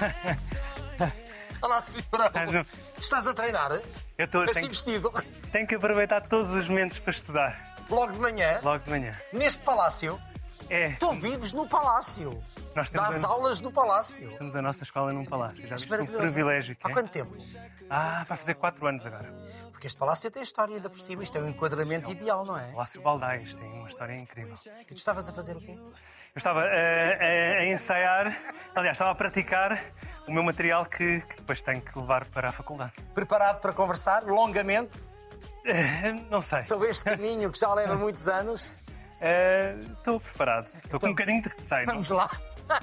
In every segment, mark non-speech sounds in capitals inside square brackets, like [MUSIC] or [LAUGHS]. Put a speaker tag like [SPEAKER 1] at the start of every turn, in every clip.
[SPEAKER 1] [LAUGHS] Assim, bravo.
[SPEAKER 2] Ah.
[SPEAKER 1] Estás a treinar?
[SPEAKER 2] Eu estou,
[SPEAKER 1] Assim
[SPEAKER 2] tenho,
[SPEAKER 1] vestido,
[SPEAKER 2] tenho que aproveitar todos os momentos para estudar.
[SPEAKER 1] logo de manhã,
[SPEAKER 2] Logo de manhã.
[SPEAKER 1] neste palácio.
[SPEAKER 2] É,
[SPEAKER 1] Tu vives no palácio.
[SPEAKER 2] nós temos,
[SPEAKER 1] Dás
[SPEAKER 2] a,
[SPEAKER 1] aulas no palácio.
[SPEAKER 2] temos a nossa escola num palácio. Já viste o
[SPEAKER 1] maravilhoso.
[SPEAKER 2] privilégio
[SPEAKER 1] Há
[SPEAKER 2] é?
[SPEAKER 1] quanto tempo?
[SPEAKER 2] Ah, vai fazer 4 anos agora.
[SPEAKER 1] Porque este palácio tem história ainda por cima. Isto é um enquadramento ideal, não é?
[SPEAKER 2] Palácio Baldais tem uma história incrível.
[SPEAKER 1] E tu estavas a fazer o quê?
[SPEAKER 2] Eu estava a, a- a ensaiar, aliás, estava a praticar o meu material que, que depois tenho que levar para a faculdade.
[SPEAKER 1] Preparado para conversar longamente
[SPEAKER 2] Eh, Não sei.
[SPEAKER 1] sobre este caminho que já leva [LAUGHS] muitos anos?
[SPEAKER 2] Eh, Estou preparado. Estou com um bocadinho de receio. não?
[SPEAKER 1] Vamos lá. [LAUGHS]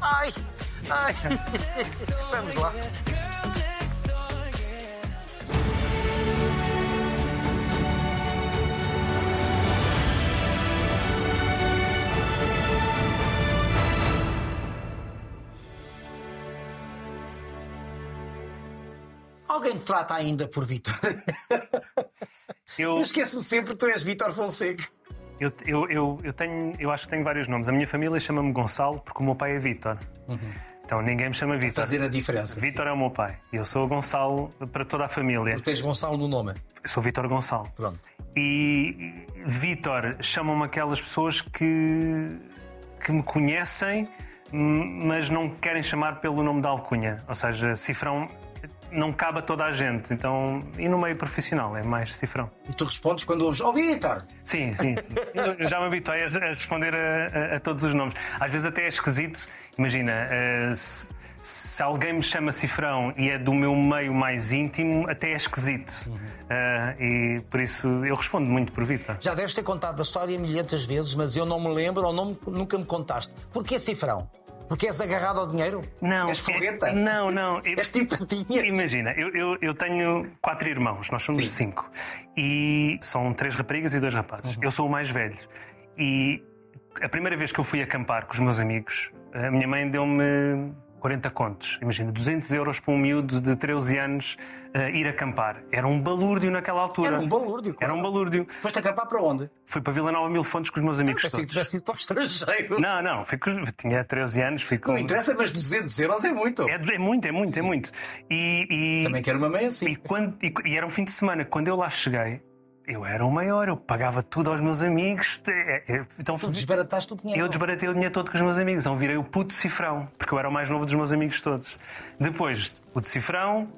[SPEAKER 1] Ai, ai. [LAUGHS] Vamos lá. Alguém te trata ainda por Vitor? [LAUGHS]
[SPEAKER 2] Eu,
[SPEAKER 1] Eu esqueço-me sempre que tu és Vitor Fonseca.
[SPEAKER 2] eu, eu, eu, eu tenho, eu acho que tenho vários nomes. A minha família chama-me Gonçalo porque o meu pai é Vítor. Então ninguém me chama Vítor.
[SPEAKER 1] Fazer a diferença.
[SPEAKER 2] Vítor é o meu pai. E eu sou o Gonçalo para toda a família.
[SPEAKER 1] Tu tens Gonçalo no nome.
[SPEAKER 2] Eu sou Vítor Gonçalo.
[SPEAKER 1] Pronto.
[SPEAKER 2] E Vítor chamam-me aquelas pessoas que, que me conhecem, m- mas não querem chamar pelo nome da alcunha. Ou seja, cifrão não cabe a toda a gente. Então, e no meio profissional é mais cifrão.
[SPEAKER 1] E tu respondes quando ouves, oh Vitor!
[SPEAKER 2] Sim, sim. Eu- já me habituei a a responder a, a- a todos os nomes. Às vezes até é esquisito. Imagina, eh, se, se alguém me chama cifrão e é do meu meio mais íntimo, até é esquisito. Eh, e por isso eu respondo muito por Vitor.
[SPEAKER 1] Já deves ter contado a história milhentas vezes, mas eu não me lembro ou não nunca me contaste. Porquê cifrão? Porque és agarrado ao dinheiro?
[SPEAKER 2] Não,
[SPEAKER 1] És forreta?
[SPEAKER 2] é- não, não. Eu- [LAUGHS]
[SPEAKER 1] És simpatia?
[SPEAKER 2] Imagina, eu, eu, eu tenho quatro irmãos, nós somos
[SPEAKER 1] Sim.
[SPEAKER 2] cinco. E são três raparigas e dois rapazes. Eu sou o mais velho. E a primeira vez que eu fui acampar com os meus amigos, a minha mãe deu-me 40 contos. Imagina, 200 euros para um miúdo de 13 anos eh, ir acampar. Era um balúrdio naquela altura.
[SPEAKER 1] Era um balúrdio.
[SPEAKER 2] Era um balúrdio.
[SPEAKER 1] Foste acampar para onde?
[SPEAKER 2] Fui para Vila Nova Mil Fontes com os meus amigos
[SPEAKER 1] Pensei que tivesse ido para o estrangeiro.
[SPEAKER 2] Não, não, fui tinha 13 anos, fui com...
[SPEAKER 1] Não interessa, mas 200 euros é muito.
[SPEAKER 2] É, é muito, é muito, é muito. E, e-
[SPEAKER 1] Também quero uma mãe assim.
[SPEAKER 2] e, quando, e, e era um fim de semana. Quando eu lá cheguei, eu era o maior, eu pagava tudo aos meus amigos. É, é, Então,
[SPEAKER 1] Tu desbarataste o dinheiro.
[SPEAKER 2] eu desbaratei o dinheiro todo com os meus amigos. Então virei o puto cifrão, porque eu era o mais novo dos meus amigos todos. Depois, o de cifrão,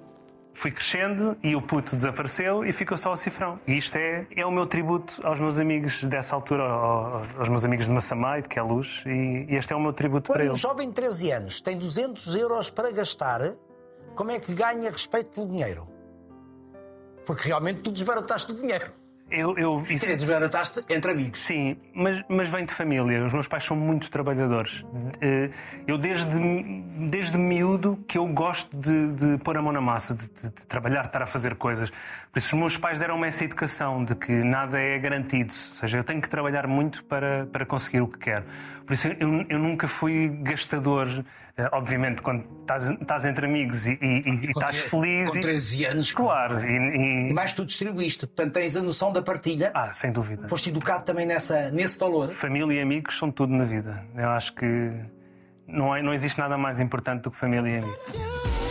[SPEAKER 2] fui crescendo e o puto desapareceu e ficou só o cifrão. E isto é, é o meu tributo aos meus amigos dessa altura, ao- aos meus amigos de Massamá e de Queluz. E, este é o meu tributo para
[SPEAKER 1] Quando um
[SPEAKER 2] eles.
[SPEAKER 1] jovem de 13 anos tem 200 euros para gastar, como é que ganha respeito pelo dinheiro? Porque realmente tu desbarataste o dinheiro.
[SPEAKER 2] Eu, eu,
[SPEAKER 1] Quer
[SPEAKER 2] isso-
[SPEAKER 1] dizer, desbarataste entre amigos.
[SPEAKER 2] Sim, mas, mas vem de família. Os meus pais são muito trabalhadores. Eh, Eu, desde, desde miúdo, que eu gosto de, de pôr a mão na massa, de, de- de trabalhar, de estar a fazer coisas. Por isso, os meus pais deram-me essa educação de que nada é garantido. Ou seja, eu tenho que trabalhar muito para, para conseguir o que quero. Por isso, eu, eu nunca fui gastador. Eh, Obviamente, quando estás, estás entre amigos e, e- e estás
[SPEAKER 1] tre-
[SPEAKER 2] feliz.
[SPEAKER 1] Com
[SPEAKER 2] e-
[SPEAKER 1] 13 anos.
[SPEAKER 2] Claro. E
[SPEAKER 1] mais tu distribuíste. Portanto, tens a noção da partilha.
[SPEAKER 2] Ah, sem dúvida.
[SPEAKER 1] Foste educado também nessa, nesse valor.
[SPEAKER 2] Família e amigos são tudo na vida. Eu acho que não, é, não existe nada mais importante do que família e amigos.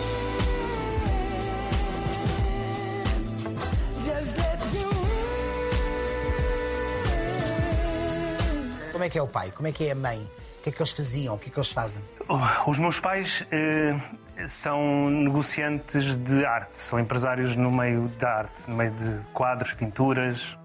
[SPEAKER 1] Como é que é o pai? Como é que é a mãe? O que é que eles faziam? O que é que eles fazem?
[SPEAKER 2] Oh, Os meus pais eh, são negociantes de arte, são empresários no meio da arte, no meio de quadros, pinturas.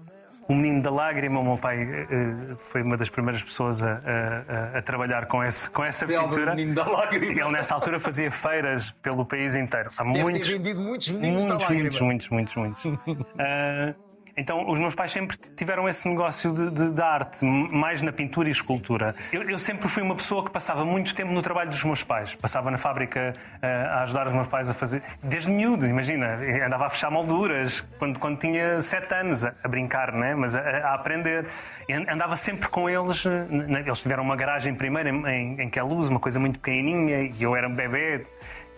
[SPEAKER 2] O Menino da Lágrima, o meu pai eh, foi uma das primeiras pessoas a, a- a- trabalhar com, esse, com essa pintura.
[SPEAKER 1] menino da lágrima.
[SPEAKER 2] Ele nessa altura fazia feiras pelo país inteiro. Há
[SPEAKER 1] Deve
[SPEAKER 2] muitos,
[SPEAKER 1] ter vendido muitos meninos da
[SPEAKER 2] Muitos,
[SPEAKER 1] lágrima.
[SPEAKER 2] muitos, muitos, muitos, muitos. [LAUGHS] Ah, então, os meus pais sempre tiveram esse negócio de, de- de arte, mais na pintura e escultura. Eu, eu sempre fui uma pessoa que passava muito tempo no trabalho dos meus pais. Passava na fábrica ah, a ajudar os meus pais a fazer. Desde miúdo, imagina. Andava a fechar molduras quando, quando tinha sete anos, a, a brincar, né? mas a, a aprender. An- andava sempre com eles. na- Eles tiveram uma garagem primeiro em, em, em Queluz, uma coisa muito pequenininha, e eu era um bebê.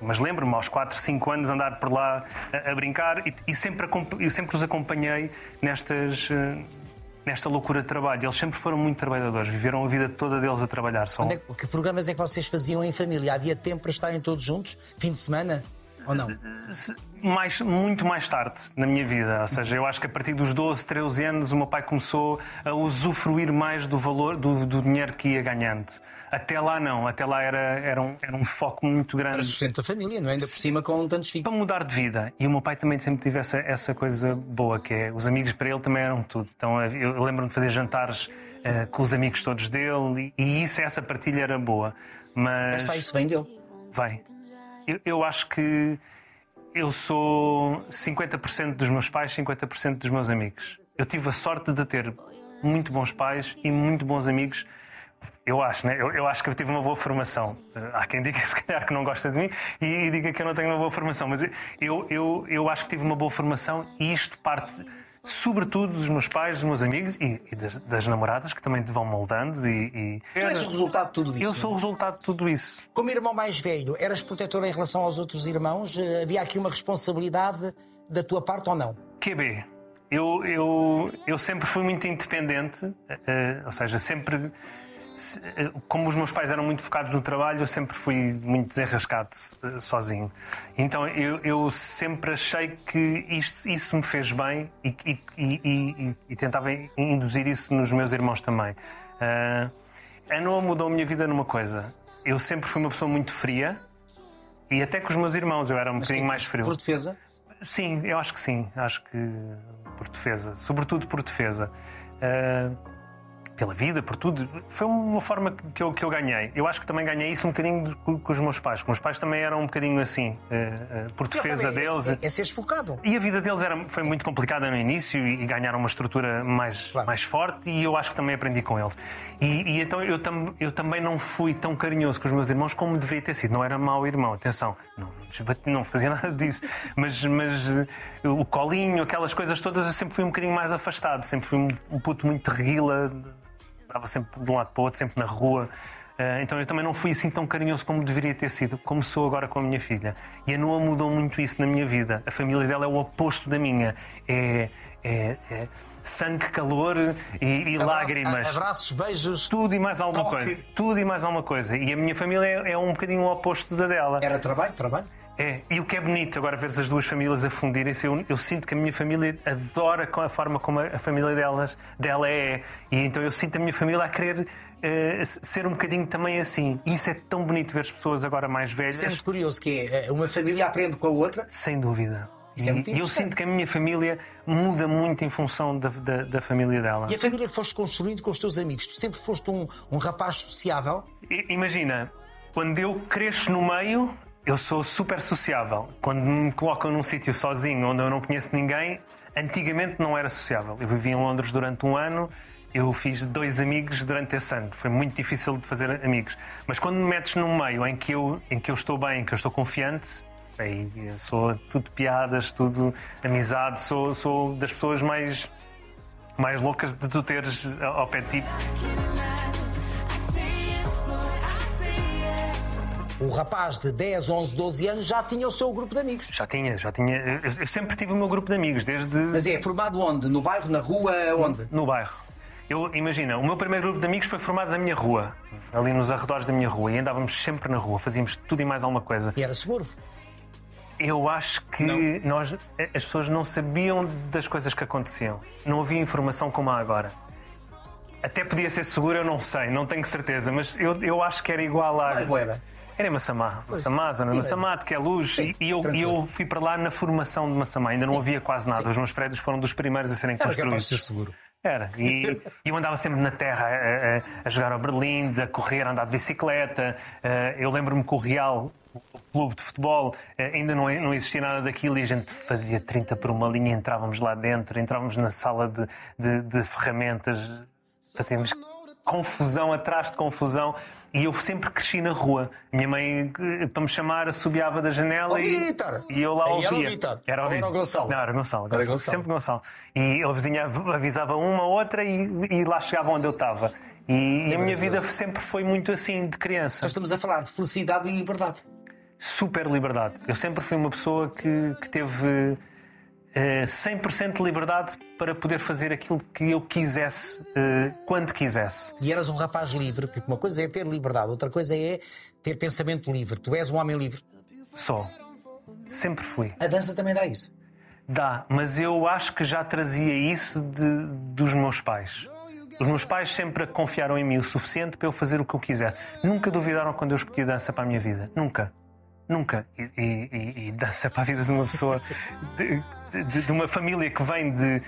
[SPEAKER 2] Mas lembro-me, aos 4, 5 anos, andar por lá a, a brincar e, e sempre, eu sempre os acompanhei nestas, eh, nesta loucura de trabalho. Eles sempre foram muito trabalhadores, viveram a vida toda deles a trabalhar só.
[SPEAKER 1] É que programas é que vocês faziam em família? Havia tempo para estarem todos juntos? Fim de semana? Ou não?
[SPEAKER 2] Mais, muito mais tarde na minha vida. Ou seja, eu acho que a partir dos 12, 13 anos o meu pai começou a usufruir mais do valor do, do dinheiro que ia ganhando. Até lá não, até lá era, era, um, era um foco muito
[SPEAKER 1] Para
[SPEAKER 2] grande
[SPEAKER 1] sustento da família, não é? Ainda por cima com tantos filhos.
[SPEAKER 2] para mudar de vida. E o meu pai também sempre teve essa, essa coisa boa, que é os amigos para ele também eram tudo. Então eu lembro-me de fazer jantares eh, com os amigos todos dele e, e isso, essa partilha era boa. Mas
[SPEAKER 1] está, isso vem dele.
[SPEAKER 2] vai. Eu, acho que eu sou 50% dos meus pais, 50% dos meus amigos. Eu tive a sorte de ter muito bons pais e muito bons amigos. Eu acho, né? Eu, eu acho que eu tive uma boa formação. Eh, Há quem diga, [LAUGHS] se calhar, que não gosta de mim e, e diga que eu não tenho uma boa formação. Mas eu, eu, eu acho que tive uma boa formação e isto parte, sobretudo, dos meus pais, dos meus amigos e, e das, das namoradas que também te vão moldando. E, e...
[SPEAKER 1] Tu és o resultado de tudo isso.
[SPEAKER 2] Eu sou o resultado de tudo isso.
[SPEAKER 1] Como irmão mais velho, eras protetor em relação aos outros irmãos? Eh, Havia aqui uma responsabilidade da tua parte ou não?
[SPEAKER 2] QB. Eu, eu, eu sempre fui muito independente, eh, ou seja, sempre. Eh, Como os meus pais eram muito focados no trabalho, eu sempre fui muito desenrascado eh, sozinho. Então eu, eu sempre achei que isto, isso me fez bem e, e, e, e- tentava induzir isso nos meus irmãos também. Eh, a Noa mudou a minha vida numa coisa. Eu sempre fui uma pessoa muito fria e até com os meus irmãos eu era um bocadinho mais frio.
[SPEAKER 1] Por defesa?
[SPEAKER 2] Sim, eu acho que sim. Acho que por defesa. Sobretudo por defesa. Ah, pela vida, por tudo. Foi uma forma que eu, que eu ganhei. Eu acho que também ganhei isso um bocadinho com, com os meus pais. Com os meus pais também eram um bocadinho assim, ah, ah, por defesa
[SPEAKER 1] é,
[SPEAKER 2] deles.
[SPEAKER 1] É, é seres focado.
[SPEAKER 2] E a vida deles era, foi muito complicada no início e, e ganharam uma estrutura mais,
[SPEAKER 1] Claro.
[SPEAKER 2] mais forte e eu acho que também aprendi com eles. E, e então eu, tam, eu também não fui tão carinhoso com os meus irmãos como deveria ter sido. Não era mau irmão, atenção, não, não fazia nada [LAUGHS] disso. Mas, mas eh, o colinho, aquelas coisas todas, eu sempre fui um bocadinho mais afastado. Sempre fui um, um puto muito reguila, dava sempre de um lado para o outro, sempre na rua. Eh, Então eu também não fui assim tão carinhoso como deveria ter sido, como sou agora com a minha filha. E a Noa mudou muito isso na minha vida. A família dela é o oposto da minha. É, é- é sangue, calor e, e
[SPEAKER 1] Abraço-
[SPEAKER 2] lágrimas.
[SPEAKER 1] Abraços, beijos.
[SPEAKER 2] Tudo e mais alguma
[SPEAKER 1] Toque.
[SPEAKER 2] coisa. Tudo e mais alguma coisa. E a minha família é, é um bocadinho o oposto da dela.
[SPEAKER 1] Era trabalho, trabalho.
[SPEAKER 2] É, e o que é bonito agora ver as duas famílias a fundirem-se, eu, eu sinto que a minha família adora com a forma como a, família delas, dela é. E então eu sinto a minha família a querer eh, ser um bocadinho também assim. E isso é tão bonito ver as pessoas agora mais velhas.
[SPEAKER 1] Isso é muito curioso, que é eh, uma família aprende com a outra.
[SPEAKER 2] Sem dúvida.
[SPEAKER 1] Isso é muito
[SPEAKER 2] e eu sinto que a minha família muda muito em função da, da, da família dela.
[SPEAKER 1] E a família que foste construindo com os teus amigos. Tu sempre foste um, um rapaz sociável.
[SPEAKER 2] I- Imagina, quando eu cresço no meio, eu sou super sociável. Quando me colocam num sítio sozinho onde eu não conheço ninguém, antigamente não era sociável. Eu vivi em Londres durante um ano, eu fiz dois amigos durante esse ano. Foi muito difícil de fazer amigos. Mas quando me metes num meio em que eu, em que eu estou bem, em que eu estou confiante, aí sou tudo piadas, tudo amizade, sou, sou das pessoas mais, mais loucas de tu teres ao pé de ti.
[SPEAKER 1] O rapaz de 10, 11, 12 anos já tinha o seu grupo de amigos.
[SPEAKER 2] Já tinha, já tinha. Eu, eu sempre tive o meu grupo de amigos, desde
[SPEAKER 1] Mas é formado onde? No bairro, na rua, onde?
[SPEAKER 2] no bairro. Eu, imagina, o meu primeiro grupo de amigos foi formado na minha rua, ali nos arredores da minha rua, e andávamos sempre na rua, fazíamos tudo e mais alguma coisa.
[SPEAKER 1] E era seguro.
[SPEAKER 2] Eu acho que nós, as pessoas não sabiam das coisas que aconteciam. Não havia informação como há agora. Até podia ser seguro, eu não sei, não tenho certeza, mas eu, eu acho que era igual a.
[SPEAKER 1] Mas.
[SPEAKER 2] Era em Massamá, Massamá, zona de
[SPEAKER 1] mas-
[SPEAKER 2] Massamá, de que é luz,
[SPEAKER 1] Sim,
[SPEAKER 2] e, eu, e eu fui para lá na formação de Massamá, ainda não havia quase nada. Os meus prédios foram dos primeiros a serem
[SPEAKER 1] Era capaz de
[SPEAKER 2] construídos.
[SPEAKER 1] ser seguro.
[SPEAKER 2] Era. E e eu andava sempre na terra a, a- a jogar ao Berlim, a correr, a andar de bicicleta. Eh, Eu lembro-me que o Real, o clube de futebol, eh, ainda não, não existia nada daquilo e a gente fazia 30 por uma linha, entrávamos lá dentro, entrávamos na sala de, de- de ferramentas, fazíamos confusão atrás de confusão. E eu sempre cresci na rua. Minha mãe, para me chamar, assobiava da janela
[SPEAKER 1] Ó,
[SPEAKER 2] e,
[SPEAKER 1] Vitor!
[SPEAKER 2] e eu lá ouvia.
[SPEAKER 1] era o Vitor.
[SPEAKER 2] Era o
[SPEAKER 1] Ou era
[SPEAKER 2] Vitor.
[SPEAKER 1] o Gonçalo?
[SPEAKER 2] Não, era o Gonçalo.
[SPEAKER 1] Era
[SPEAKER 2] Gonçalo. Sempre Gonçalo. E a vizinha avisava uma ou outra e, e lá chegava onde eu estava. E, e a minha vida sempre foi muito assim, de criança.
[SPEAKER 1] Nós estamos a falar de felicidade e liberdade.
[SPEAKER 2] Super liberdade. Eu sempre fui uma pessoa que, que teve 100% de liberdade para poder fazer aquilo que eu quisesse, eh, quando quisesse.
[SPEAKER 1] E eras um rapaz livre, porque uma coisa é ter liberdade, outra coisa é ter pensamento livre. Tu és um homem livre.
[SPEAKER 2] Só. Sempre fui.
[SPEAKER 1] A dança também dá isso.
[SPEAKER 2] Dá, mas eu acho que já trazia isso de- dos meus pais. Os meus pais sempre confiaram em mim o suficiente para eu fazer o que eu quisesse. Nunca duvidaram quando eu escolhi dança para a minha vida. Nunca. Nunca. E- e- e dança para a vida de uma pessoa, de, de- uma família que vem de,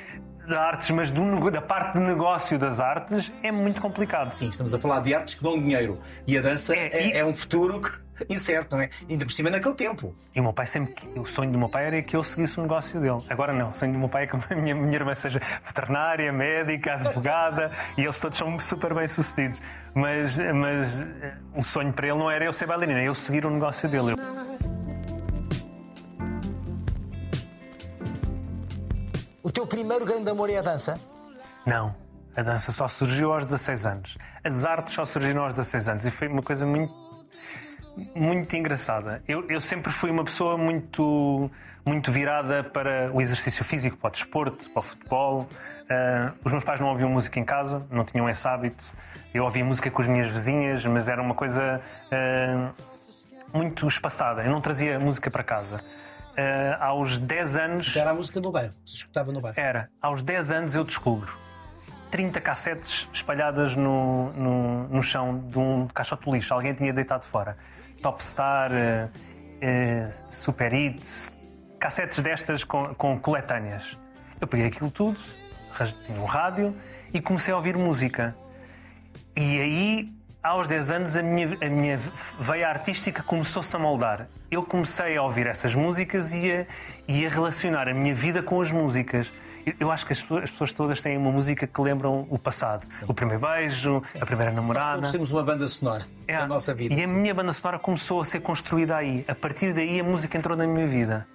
[SPEAKER 2] de artes, mas do da parte de negócio das artes, é muito complicado.
[SPEAKER 1] Sim, estamos a falar de artes que dão dinheiro. E a dança
[SPEAKER 2] É,
[SPEAKER 1] é,
[SPEAKER 2] e-
[SPEAKER 1] é um futuro que- incerto, não é? Ainda por cima naquele tempo.
[SPEAKER 2] E o meu pai sempre. O sonho do meu pai era que eu seguisse o negócio dele. Agora não. O sonho do meu pai é que [LAUGHS] a minha, minha irmã seja veterinária, médica, advogada e eles todos são super bem sucedidos. Mas, mas eh, o sonho para ele não era eu ser bailarina, é eu seguir o negócio dele. Eu-
[SPEAKER 1] O teu primeiro grande amor é a dança?
[SPEAKER 2] Não. A dança só surgiu aos 16 anos. As artes só surgiram aos 16 anos. E foi uma coisa muito, muito engraçada. Eu, eu sempre fui uma pessoa muito, muito virada para o exercício físico, para o desporto, para o futebol. Ah, os meus pais não ouviam música em casa, não tinham esse hábito. Eu ouvia música com as minhas vizinhas, mas era uma coisa ah, muito espaçada. Eu não trazia música para casa. Ah, aos 10 anos.
[SPEAKER 1] Era a música do bairro, se escutava no bairro.
[SPEAKER 2] Era. Aos 10 anos eu descubro 30 cassetes espalhadas no, no, no chão de um caixote de lixo. Alguém tinha deitado fora. Topstar, eh, eh, Super Hits, cassetes destas com, com coletâneas. Eu peguei aquilo tudo, tinha um rádio e comecei a ouvir música. E aí, aos 10 anos, a minha, a minha veia artística começou-se a moldar. Eu comecei a ouvir essas músicas e a, e a relacionar a minha vida com as músicas. Eu- acho que as pessoas, as pessoas todas têm uma música que lembram o passado. O primeiro beijo, a primeira namorada.
[SPEAKER 1] Todos temos uma banda sonora
[SPEAKER 2] É.
[SPEAKER 1] da nossa vida.
[SPEAKER 2] E a
[SPEAKER 1] sim.
[SPEAKER 2] minha banda sonora começou a ser construída aí. A partir daí a música entrou na minha vida.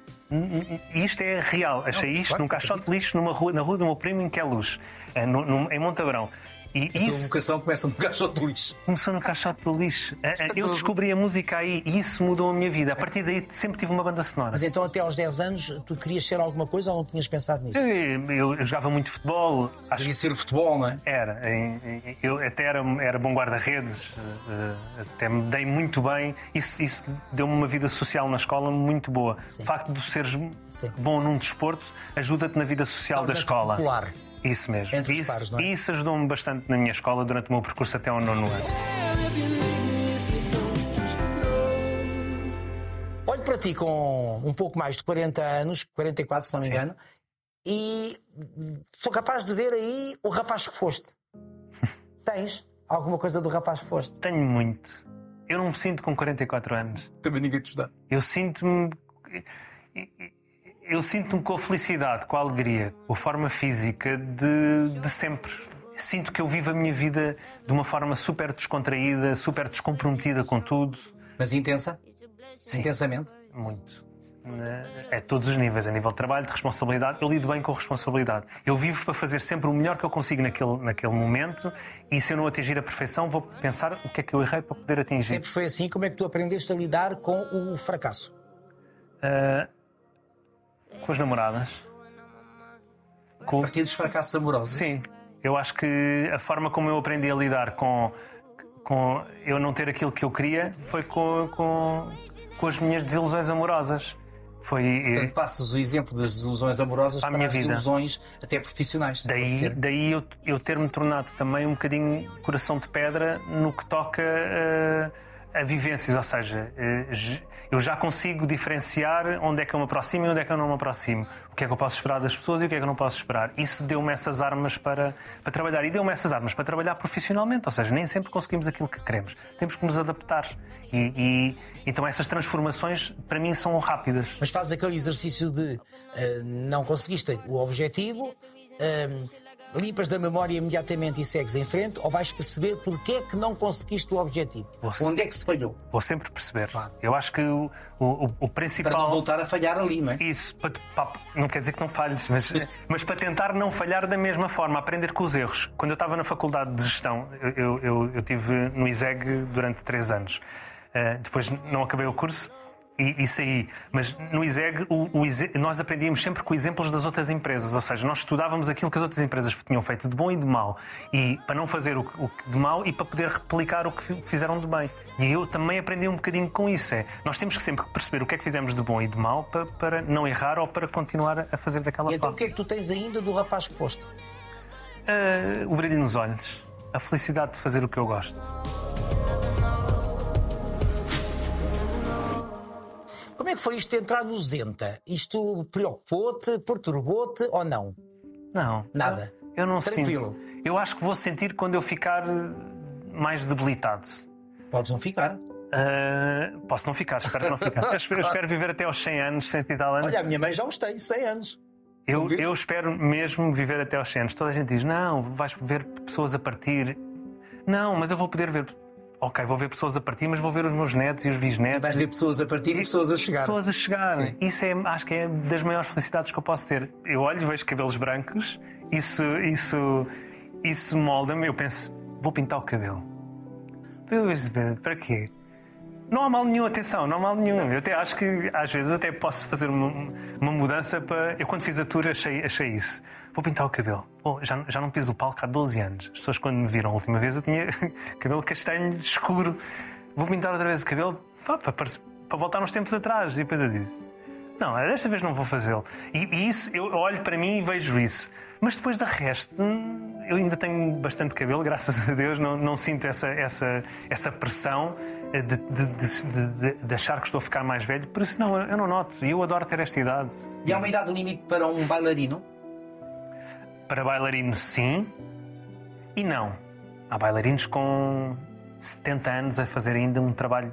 [SPEAKER 2] E isto é real. Achei
[SPEAKER 1] Não,
[SPEAKER 2] isto
[SPEAKER 1] claro,
[SPEAKER 2] num caixote de lixo numa rua, na rua do meu primo em que é luz, eh, em Montabrão. E
[SPEAKER 1] A tua
[SPEAKER 2] isso
[SPEAKER 1] vocação começa no caixote de lixo.
[SPEAKER 2] começou no caixote de lixo. Eh, Eu descobri a música aí e isso mudou a minha vida. A partir daí sempre tive uma banda sonora.
[SPEAKER 1] Mas então até aos 10 anos tu querias ser alguma coisa ou não tinhas pensado nisso?
[SPEAKER 2] Eu, eu- eu jogava muito futebol, acho
[SPEAKER 1] Queria ser o futebol, não é?
[SPEAKER 2] Era, eu até era, era bom guarda-redes, eh, até me dei muito bem. Isso, isso deu-me uma vida social na escola muito boa. O facto de seres
[SPEAKER 1] Sim.
[SPEAKER 2] bom num desporto ajuda-te na vida social da escola.
[SPEAKER 1] popular.
[SPEAKER 2] Isso mesmo.
[SPEAKER 1] Entre os
[SPEAKER 2] isso,
[SPEAKER 1] pares, não é?
[SPEAKER 2] isso ajudou-me bastante na minha escola durante o meu percurso até ao nono ano.
[SPEAKER 1] Olho para ti com um pouco mais de 40 anos, 44 se não me engano, e sou capaz de ver aí o rapaz que foste. [LAUGHS] Tens alguma coisa do rapaz que foste?
[SPEAKER 2] Tenho muito. Eu não me sinto com 44 anos.
[SPEAKER 1] Também ninguém te dá.
[SPEAKER 2] Eu sinto-me. Eu sinto-me com a felicidade, com a alegria, com a forma física de, de sempre. Sinto que eu vivo a minha vida de uma forma super descontraída, super descomprometida com tudo.
[SPEAKER 1] Mas intensa?
[SPEAKER 2] Sim.
[SPEAKER 1] Intensamente?
[SPEAKER 2] Muito. Eh, A todos os níveis, a nível de trabalho, de responsabilidade. Eu lido bem com responsabilidade. Eu vivo para fazer sempre o melhor que eu consigo naquele, naquele momento e se eu não atingir a perfeição, vou pensar o que é que eu errei para poder atingir.
[SPEAKER 1] Sempre foi assim? Como é que tu aprendeste a lidar com o fracasso?
[SPEAKER 2] Eh, com as namoradas. Com,
[SPEAKER 1] A partir dos fracassos amorosos?
[SPEAKER 2] Sim, eu acho que a forma como eu aprendi a lidar com, com eu não ter aquilo que eu queria foi com, com, com as minhas desilusões amorosas. Foi
[SPEAKER 1] Portanto, passas o exemplo das desilusões amorosas
[SPEAKER 2] Para a minha
[SPEAKER 1] as
[SPEAKER 2] vida.
[SPEAKER 1] desilusões até profissionais.
[SPEAKER 2] daí, daí eu, eu ter-me tornado também um bocadinho coração de pedra no que toca eh, a vivências, ou seja, eh, eu já consigo diferenciar onde é que eu me aproximo e onde é que eu não me aproximo. O que é que eu posso esperar das pessoas e o que é que eu não posso esperar. Isso deu-me essas armas para, para trabalhar. E deu-me essas armas para trabalhar profissionalmente, ou seja, nem sempre conseguimos aquilo que queremos. Temos que nos adaptar. E, e- então essas transformações, para mim, são rápidas.
[SPEAKER 1] Mas fazes aquele exercício de eh, não conseguiste o objetivo, eh, limpas da memória imediatamente e segues em frente, ou vais perceber porque é que não conseguiste o objetivo?
[SPEAKER 2] Você-
[SPEAKER 1] Onde é que se falhou?
[SPEAKER 2] Vou sempre perceber.
[SPEAKER 1] Claro.
[SPEAKER 2] Eu acho que o, o, o- principal.
[SPEAKER 1] Para não voltar a falhar ali, não é?
[SPEAKER 2] Isso, para, para- não quer dizer que não falhes, mas, mas para tentar não falhar da mesma forma, aprender com os erros. Quando eu estava na faculdade de gestão, eu, eu, eu, eu tive no ISEG durante três anos. Eh, depois não acabei o curso E, isso aí. Mas no ISEG, o, o ISEG, nós aprendíamos sempre com exemplos das outras empresas. Ou seja, nós estudávamos aquilo que as outras empresas tinham feito de bom e de mau. E para não fazer o, o de mau e para poder replicar o que fizeram de bem. E eu também aprendi um bocadinho com isso. É, nós temos que sempre perceber o que é que fizemos de bom e de mau para, para não errar ou para continuar a fazer daquela
[SPEAKER 1] E então
[SPEAKER 2] forma.
[SPEAKER 1] o que é que tu tens ainda do rapaz que foste?
[SPEAKER 2] Ah, o brilho nos olhos. A felicidade de fazer o que eu gosto.
[SPEAKER 1] Como é que foi isto de entrar no Zenta? Isto preocupou-te, perturbou-te ou não?
[SPEAKER 2] Não.
[SPEAKER 1] Nada.
[SPEAKER 2] Eu não
[SPEAKER 1] Tranquilo.
[SPEAKER 2] sinto. Eu acho que vou sentir quando eu ficar mais debilitado.
[SPEAKER 1] Podes não ficar.
[SPEAKER 2] Ah, posso não ficar, espero não ficar. [LAUGHS] Eu espero, eu espero viver até aos 100 anos, 100 e tal anos.
[SPEAKER 1] Olha, a minha mãe já os tem, 100 anos.
[SPEAKER 2] eu, eu espero mesmo viver até aos 100 anos. Toda a gente diz: não, vais ver pessoas a partir. Não, mas eu vou poder ver. Ok, vou ver pessoas a partir, mas vou ver os meus netos e os bisnetos.
[SPEAKER 1] Vais ver pessoas a partir e pessoas a chegar.
[SPEAKER 2] Pessoas a chegar.
[SPEAKER 1] Sim.
[SPEAKER 2] Isso é, acho que é das maiores felicidades que eu posso ter. Eu olho vejo cabelos brancos, isso, isso, isso molda-me. Eu penso, vou pintar o cabelo. Para quê? Não há mal nenhum, atenção, não há mal nenhum. Eu até acho que às vezes até posso fazer uma, uma mudança para. Eu quando fiz a tour achei, achei isso. Vou pintar o cabelo. Já, já não piso o palco há 12 anos. As pessoas quando me viram a última vez eu tinha [LAUGHS] cabelo castanho escuro. Vou pintar outra vez o cabelo para, parece- para voltar uns tempos atrás. E depois eu disse: Não, desta vez não vou fazê-lo. E, e isso, eu olho para mim e vejo isso. Mas depois da resto, eu ainda tenho bastante cabelo, [LAUGHS] graças a Deus, não, não sinto essa, essa, essa pressão de, de, de- de- achar que estou a ficar mais velho. Por isso, não, eu não noto. E eu adoro ter esta idade.
[SPEAKER 1] E há uma idade limite para um bailarino?
[SPEAKER 2] Para bailarino, sim. E não. Há bailarinos com 70 anos a fazer ainda um trabalho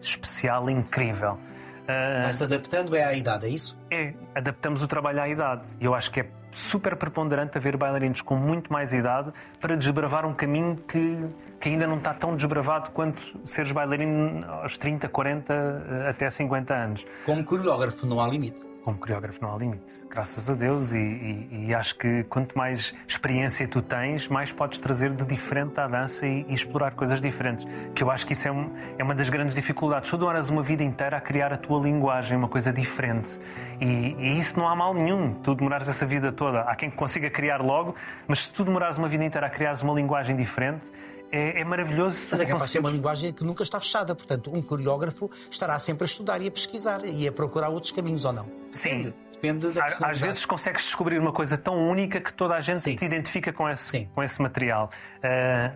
[SPEAKER 2] especial e incrível. Ah,
[SPEAKER 1] Vai-se adaptando é à idade, é isso?
[SPEAKER 2] é, adaptamos o trabalho à idade. E eu acho que é super preponderante haver bailarinos com muito mais idade para desbravar um caminho que, que ainda não está tão desbravado quanto seres bailarino aos 30, 40 eh, até 50 anos.
[SPEAKER 1] Como coreógrafo não há limite.
[SPEAKER 2] Como coreógrafo não há limite, graças a Deus, e, e- e acho que quanto mais experiência tu tens, mais podes trazer de diferente à dança e, e explorar coisas diferentes. Que eu acho que isso é, um- é uma das grandes dificuldades. Tu demoras uma vida inteira a criar a tua linguagem, uma coisa diferente. E isso não há mal nenhum, tu demorares essa vida toda. Há quem consiga criar logo, mas se tu demorares uma vida inteira a criares uma linguagem diferente, é, é maravilhoso.
[SPEAKER 1] Mas é capaz de ser uma linguagem que nunca está fechada. Portanto, um coreógrafo estará sempre a estudar e a pesquisar e a procurar outros caminhos ou não.
[SPEAKER 2] Sim.
[SPEAKER 1] Depende, depende da
[SPEAKER 2] Às- vezes consegues descobrir uma coisa tão única que toda a gente
[SPEAKER 1] Sim.
[SPEAKER 2] te identifica com esse,
[SPEAKER 1] Sim.
[SPEAKER 2] com esse material.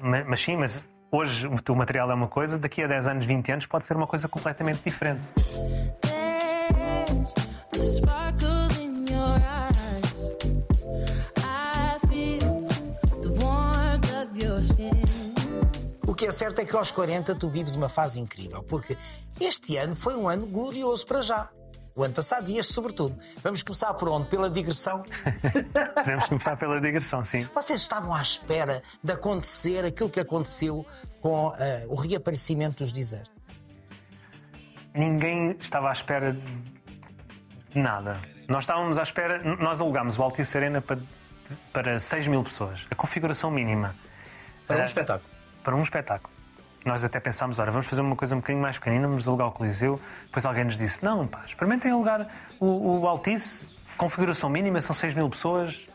[SPEAKER 2] Ma- mas sim, mas hoje o teu material é uma coisa, daqui a 10 anos, 20 anos pode ser uma coisa completamente diferente.
[SPEAKER 3] There's the sparkle in your eyes.
[SPEAKER 1] Que é certo é que aos 40 tu vives uma fase incrível, porque este ano foi um ano glorioso para já. O ano passado e este, sobretudo. Vamos começar por onde? Pela digressão. [LAUGHS]
[SPEAKER 2] Podemos começar pela digressão, sim.
[SPEAKER 1] Vocês estavam à espera de acontecer aquilo que aconteceu com eh, o reaparecimento dos desertos.
[SPEAKER 2] Ninguém estava à espera de nada. Nós estávamos à espera, nós alugámos o Altice Arena para, para 6 mil pessoas, a configuração mínima.
[SPEAKER 1] Para um
[SPEAKER 2] Eh,
[SPEAKER 1] espetáculo.
[SPEAKER 2] Para um espetáculo. Nós até pensámos, ora, vamos fazer uma coisa um bocadinho mais pequenina, vamos alugar o Coliseu. Depois alguém nos disse, não, pá, experimentem alugar o, o Altice, configuração mínima, são 6 mil pessoas.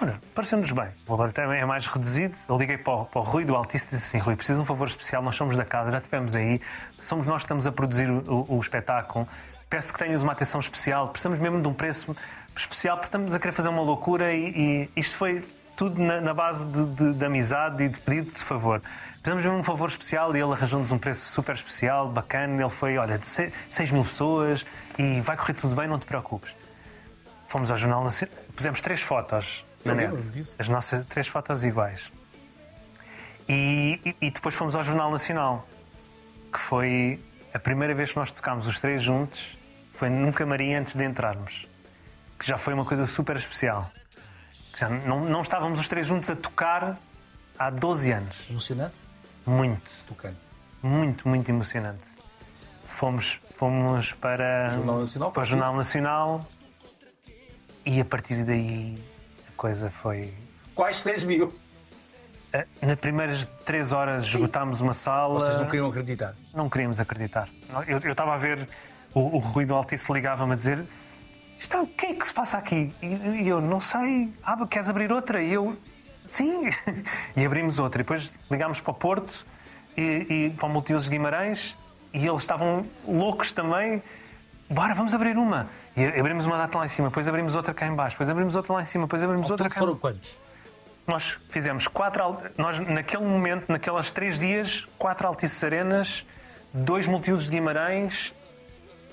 [SPEAKER 2] Ora, pareceu-nos bem. O valor também é mais reduzido. Eu liguei para o, para o Rui do Altice e disse assim, Rui, preciso de um favor especial, nós somos da casa, já estivemos aí, somos nós que estamos a produzir o, o- o espetáculo. Peço que tenhas uma atenção especial, precisamos mesmo de um preço especial, porque estamos a querer fazer uma loucura e, e isto foi tudo na, na base de, de- de amizade e de pedido de favor. De um favor especial e ele arranjou-nos um preço super especial, bacana. Ele foi, olha, de 6 mil pessoas e vai correr tudo bem, não te preocupes. Fomos ao Jornal Nacional, pusemos três fotos na net. As nossas três fotos iguais. E, e- e depois fomos ao Jornal Nacional, que foi a primeira vez que nós tocámos os três juntos, foi num camarim antes de entrarmos. Que já foi uma coisa super especial. Já não, não estávamos os três juntos a tocar há 12 anos.
[SPEAKER 1] Emocionante?
[SPEAKER 2] Muito,
[SPEAKER 1] Tocante.
[SPEAKER 2] muito, muito emocionante. Fomos, fomos para,
[SPEAKER 1] Jornal Nacional,
[SPEAKER 2] para o Jornal Nacional e a partir daí a coisa foi.
[SPEAKER 1] Quais 6 mil?
[SPEAKER 2] Eh, Nas primeiras três horas esgotámos uma sala.
[SPEAKER 1] Vocês não queriam acreditar.
[SPEAKER 2] Não queríamos acreditar. Eu eu estava a ver o, o Rui do Altice ligava-me a dizer é- o que é que se passa aqui? E, e eu, não sei, ah, queres abrir outra? E eu, sim. [LAUGHS] E abrimos outra. E depois ligámos para o Porto e, e para o Multiusos de Guimarães e eles estavam loucos também. Bora, vamos abrir uma. E abrimos uma data lá em cima, depois abrimos outra cá em baixo, depois abrimos outra lá em cima, depois abrimos outra cá
[SPEAKER 1] foram quantos?
[SPEAKER 2] nós fizemos quatro. Nós, naquele momento, naquelas três dias, quatro Altices Arenas, dois multiusos de Guimarães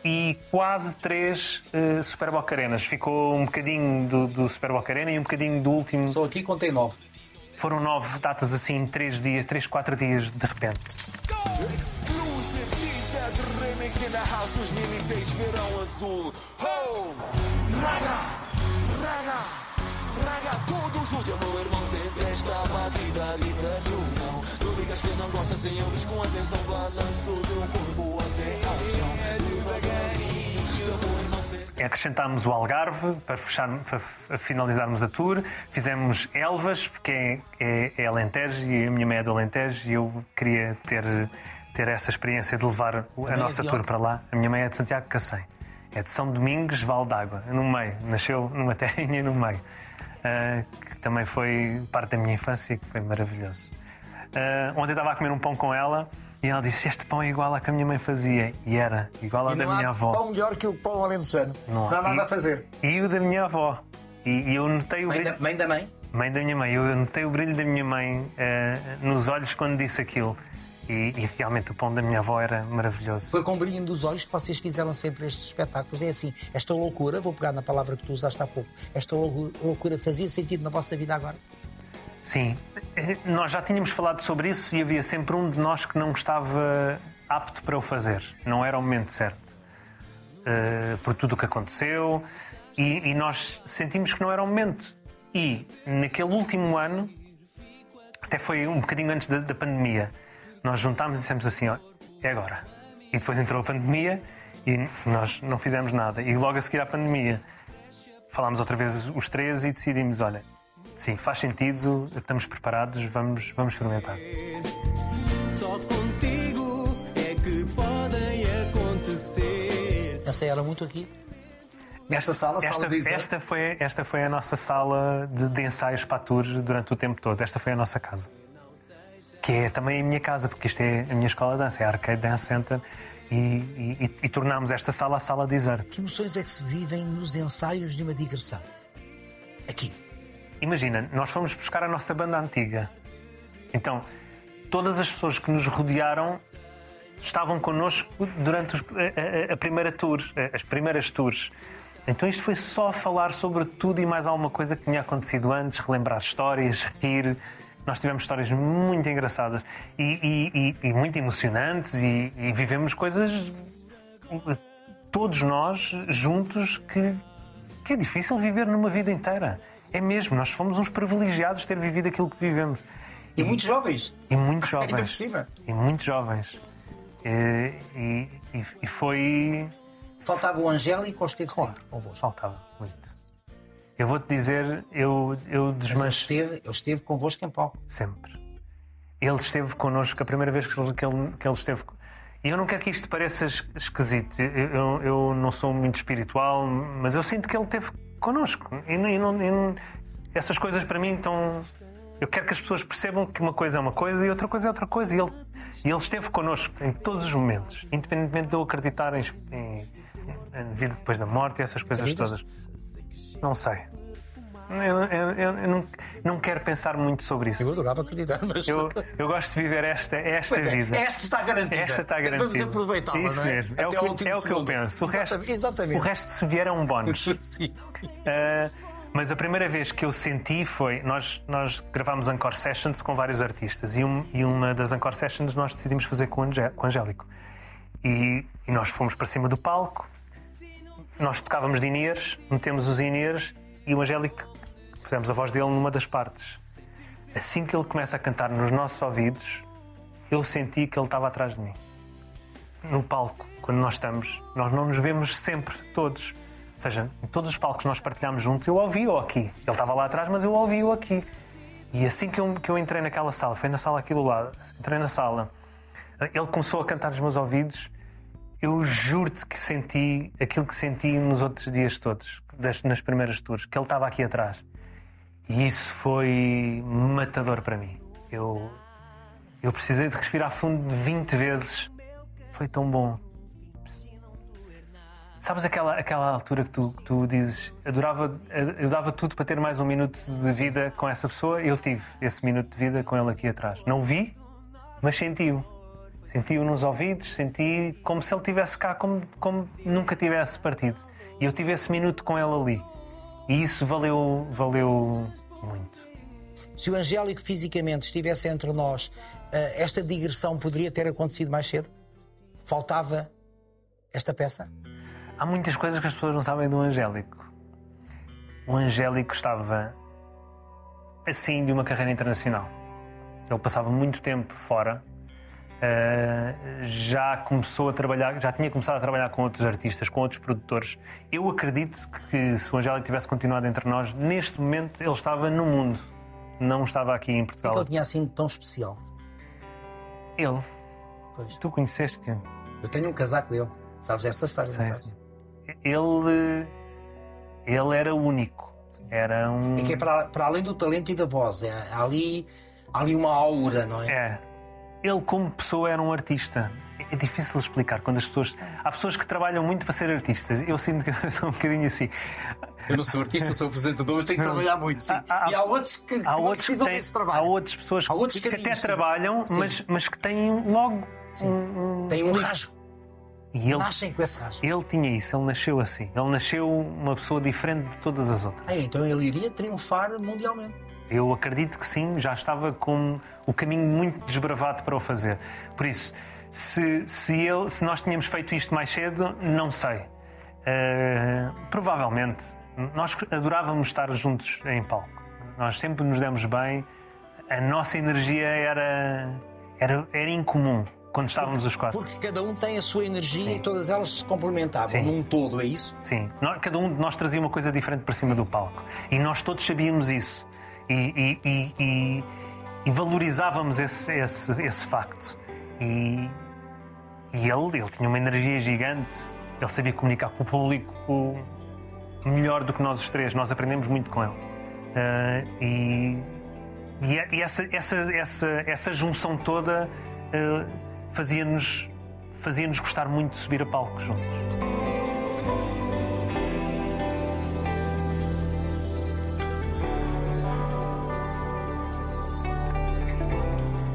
[SPEAKER 2] e quase três uh, Superboc Arenas. Ficou um bocadinho do, do Superboc Arena e um bocadinho do último.
[SPEAKER 1] Só aqui contei nove.
[SPEAKER 2] Foram nove datas assim, três dias, três, quatro dias de repente.
[SPEAKER 4] Exclusive teaser de remix in the house 2006 verão azul. Oh! Raga, raga, raga, todo junto. Meu irmão batida não. Tu digas que não gosta sem ouves com atenção. Balanço do corpo até ao chão.
[SPEAKER 2] Acrescentámos o Algarve para, fechar, para finalizarmos a tour. Fizemos Elvas, porque é, é, é Alentejo e a minha mãe é do Alentejo e eu queria ter, ter essa experiência de levar a
[SPEAKER 1] é
[SPEAKER 2] nossa tour para lá. A minha mãe é de Santiago de Cacém. É de São Domingos, Val d'Água, no meio. Nasceu numa [LAUGHS] terrinha no meio. Ah, que também foi parte da minha infância e que foi maravilhoso. Ah, ontem estava a comer um pão com ela e ela disse: Este pão é igual ao que a minha mãe fazia. E era igual ao
[SPEAKER 1] E
[SPEAKER 2] da
[SPEAKER 1] não
[SPEAKER 2] minha
[SPEAKER 1] há
[SPEAKER 2] avó.
[SPEAKER 1] pão melhor que o pão alentejano.
[SPEAKER 2] Não há.
[SPEAKER 1] Não há nada
[SPEAKER 2] E-
[SPEAKER 1] a fazer.
[SPEAKER 2] E o da minha avó. E, e eu notei o
[SPEAKER 1] Mãe
[SPEAKER 2] brilho.
[SPEAKER 1] da, mãe da mãe?
[SPEAKER 2] Mãe da minha mãe. Eu notei o brilho da minha mãe eh, nos olhos quando disse aquilo. E, e realmente o pão da minha avó era maravilhoso.
[SPEAKER 1] Foi com o brilho dos olhos que vocês fizeram sempre estes espetáculos. É assim, esta loucura, vou pegar na palavra que tu usaste há pouco, esta lou- loucura fazia sentido na vossa vida agora?
[SPEAKER 2] Sim, nós já tínhamos falado sobre isso e havia sempre um de nós que não estava apto para o fazer. Não era o momento certo. Eh, por tudo o que aconteceu e, e nós sentimos que não era o momento. E naquele último ano, até foi um bocadinho antes da, da pandemia, nós juntámos e dissemos assim: ó, é agora. E depois entrou a pandemia e nós não fizemos nada. E logo a seguir à pandemia, falámos outra vez os três e decidimos: olha, sim, faz sentido, estamos preparados, vamos, vamos experimentar.
[SPEAKER 4] Só contigo é que podem acontecer.
[SPEAKER 1] Ensaiaram muito aqui. Nesta sala, sala
[SPEAKER 2] Esta,
[SPEAKER 1] de exame.
[SPEAKER 2] esta, foi, esta foi a nossa sala de, de ensaios para a tour durante o tempo todo. Esta foi a nossa casa. Que é também a minha casa, porque isto é a minha escola de dança, é a Arcade Dance Center. E, e, e- e tornámos esta sala a sala de exarte.
[SPEAKER 1] Que emoções é que se vivem nos ensaios de uma digressão? Aqui.
[SPEAKER 2] Imagina, nós fomos buscar a nossa banda antiga. Então, todas as pessoas que nos rodearam estavam connosco durante a, a- a primeira tour, as primeiras tours. Então isto foi só falar sobre tudo e mais alguma coisa que tinha acontecido antes, relembrar histórias, rir. Nós tivemos histórias muito engraçadas e, e- e- e muito emocionantes e, e vivemos coisas todos nós juntos que, que é difícil viver numa vida inteira. É mesmo, nós fomos uns privilegiados de ter vivido aquilo que vivemos.
[SPEAKER 1] E muitos jovens.
[SPEAKER 2] E muito
[SPEAKER 1] Ainda por
[SPEAKER 2] jovens.
[SPEAKER 1] cima.
[SPEAKER 2] E muito jovens. E, e- e- e foi.
[SPEAKER 1] Faltava o Angélico ou esteve
[SPEAKER 2] Claro,
[SPEAKER 1] sempre convosco?
[SPEAKER 2] faltava muito. Eu vou-te dizer, eu, eu
[SPEAKER 1] Mas ele
[SPEAKER 2] desmanchei
[SPEAKER 1] esteve, ele esteve convosco em palco.
[SPEAKER 2] sempre. Ele esteve connosco a primeira vez que ele, que ele, esteve. E eu não quero que isto pareça es- esquisito. Eu, eu- eu não sou muito espiritual, mas eu sinto que ele esteve connosco. E, não- e não- e não- essas coisas para mim estão. Eu quero que as pessoas percebam que uma coisa é uma coisa e outra coisa é outra coisa. E ele, e ele esteve connosco em todos os momentos, independentemente de eu acreditar em, em, em vida depois da morte e essas coisas todas. Não sei. Eu, eu- eu- eu não, não quero pensar muito sobre isso.
[SPEAKER 1] Eu adorava acreditar, mas.
[SPEAKER 2] Eu, eu gosto de viver esta, esta
[SPEAKER 1] é,
[SPEAKER 2] vida.
[SPEAKER 1] esta está garantida.
[SPEAKER 2] Esta está garantida.
[SPEAKER 1] Vamos aproveitá-la,
[SPEAKER 2] Isso
[SPEAKER 1] não é?
[SPEAKER 2] mesmo. É, o que, é o que eu penso. O
[SPEAKER 1] Exatamente,
[SPEAKER 2] resto,
[SPEAKER 1] exatamente.
[SPEAKER 2] o resto, se vier, é um bónus. [LAUGHS]
[SPEAKER 1] Sim.
[SPEAKER 2] Uh, mas a primeira vez que eu senti foi. Nós, nós gravámos Encore Sessions com vários artistas e, um- e uma das Encore Sessions nós decidimos fazer com o Angé- com o Angélico. E, e nós fomos para cima do palco, nós tocávamos de Inês, metemos os Inês e o Angélico pusemos a voz dele numa das partes. Assim que ele começa a cantar nos nossos ouvidos, eu senti que ele estava atrás de mim. No palco, quando nós estamos, nós não nos vemos sempre todos. Ou seja, em todos os palcos nós partilhámos juntos, eu ouvi-o aqui. Ele estava lá atrás, mas eu ouvi-o aqui. E assim que eu, que eu entrei naquela sala, foi na sala aqui do lado, entrei na sala, ele começou a cantar nos meus ouvidos, eu juro-te que senti aquilo que senti nos outros dias todos, nas primeiras tours, que ele estava aqui atrás. E isso foi matador para mim. Eu, eu precisei de respirar fundo 20 vezes. Foi tão bom. Sabes aquela, aquela altura que tu, que tu dizes adorava, eu dava tudo para ter mais um minuto de vida com essa pessoa? Eu tive esse minuto de vida com ele aqui atrás. Não vi, mas senti-o. Senti-o nos ouvidos, senti como se ele estivesse cá, como, como nunca tivesse partido. E eu tive esse minuto com ele ali. E isso valeu, valeu muito.
[SPEAKER 1] Se o Angélico fisicamente estivesse entre nós, eh, esta digressão poderia ter acontecido mais cedo? Faltava esta peça?
[SPEAKER 2] Há muitas coisas que as pessoas não sabem do Angélico. O Angélico estava assim de uma carreira internacional. Ele passava muito tempo fora. Eh, já começou a trabalhar, já tinha começado a trabalhar com outros artistas, com outros produtores. Eu acredito que se o Angélico tivesse continuado entre nós, neste momento ele estava no mundo, não estava aqui em
[SPEAKER 1] O que é que
[SPEAKER 2] Portugal.
[SPEAKER 1] ele tinha assim tão especial?
[SPEAKER 2] Ele,
[SPEAKER 1] Pois.
[SPEAKER 2] tu conheceste-o?
[SPEAKER 1] Eu tenho um casaco dele. Sabes essa história,
[SPEAKER 2] Sei,
[SPEAKER 1] sabes?
[SPEAKER 2] Ele, ele era único. Era um.
[SPEAKER 1] É que é para, para além do talento e da voz, é, há ali, há ali uma aura, não é?
[SPEAKER 2] É. Ele, como pessoa, era um artista. É difícil explicar quando as pessoas. Há pessoas que trabalham muito para ser artistas. Eu sinto que [LAUGHS] sou um bocadinho assim.
[SPEAKER 1] Eu não sou artista, sou apresentador, mas tenho que trabalhar muito, sim.
[SPEAKER 2] Há- há-
[SPEAKER 1] e há outros que, que
[SPEAKER 2] Há
[SPEAKER 1] não
[SPEAKER 2] outros, que
[SPEAKER 1] precisam
[SPEAKER 2] têm,
[SPEAKER 1] desse
[SPEAKER 2] há
[SPEAKER 1] trabalho.
[SPEAKER 2] outras pessoas
[SPEAKER 1] Há outros
[SPEAKER 2] que, que até
[SPEAKER 1] sim.
[SPEAKER 2] trabalham, mas, mas que têm logo um. um
[SPEAKER 1] Tem um rasgo.
[SPEAKER 2] E ele,
[SPEAKER 1] Nascem com esse rasgo.
[SPEAKER 2] ele tinha isso, ele nasceu assim. Ele nasceu uma pessoa diferente de todas as outras.
[SPEAKER 1] Ah, então ele iria triunfar mundialmente.
[SPEAKER 2] Eu acredito que sim, já estava com o caminho muito desbravado para o fazer. Por isso, se, se, ele, se nós tínhamos feito isto mais cedo, não sei. Eh, provavelmente. Nós adorávamos estar juntos em palco. Nós sempre nos demos bem. A nossa energia era, era, era incomum quando estávamos os quatro.
[SPEAKER 1] Porque cada um tem a sua energia e todas elas se complementavam
[SPEAKER 2] Sim.
[SPEAKER 1] num todo, é isso?
[SPEAKER 2] Sim, cada um de nós trazia uma coisa diferente para cima do palco. E nós todos sabíamos isso. E, e- e- e- valorizávamos esse, esse, esse facto. E, ele, ele tinha uma energia gigante. Ele sabia comunicar com o público melhor do que nós os três. Nós aprendemos muito com ele. Ah, e e, essa, essa, essa, essa junção toda ah, fazia-nos fazia-nos gostar muito de subir a palco juntos.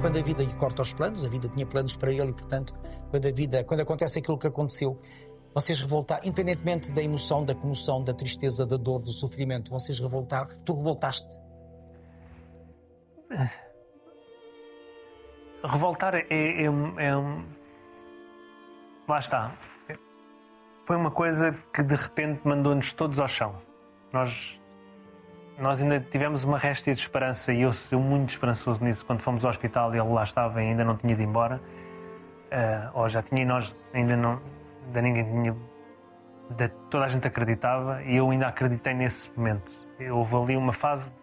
[SPEAKER 1] Quando a vida lhe corta os planos, a vida tinha planos para ele e, portanto, quando a vida, quando acontece aquilo que aconteceu, vocês revoltaram, independentemente da emoção, da comoção, da tristeza, da dor, do sofrimento, vocês revoltaram, tu revoltaste.
[SPEAKER 2] Revoltar é, é, é um. Lá está. Foi uma coisa que de repente mandou-nos todos ao chão. Nós, nós ainda tivemos uma réstia de esperança e eu sou muito esperançoso nisso. Quando fomos ao hospital ele lá estava e ainda não tinha ido embora, ah, ou já tinha e nós ainda não. ainda ninguém tinha. ainda toda a gente acreditava e eu ainda acreditei nesse momento. Houve ali uma fase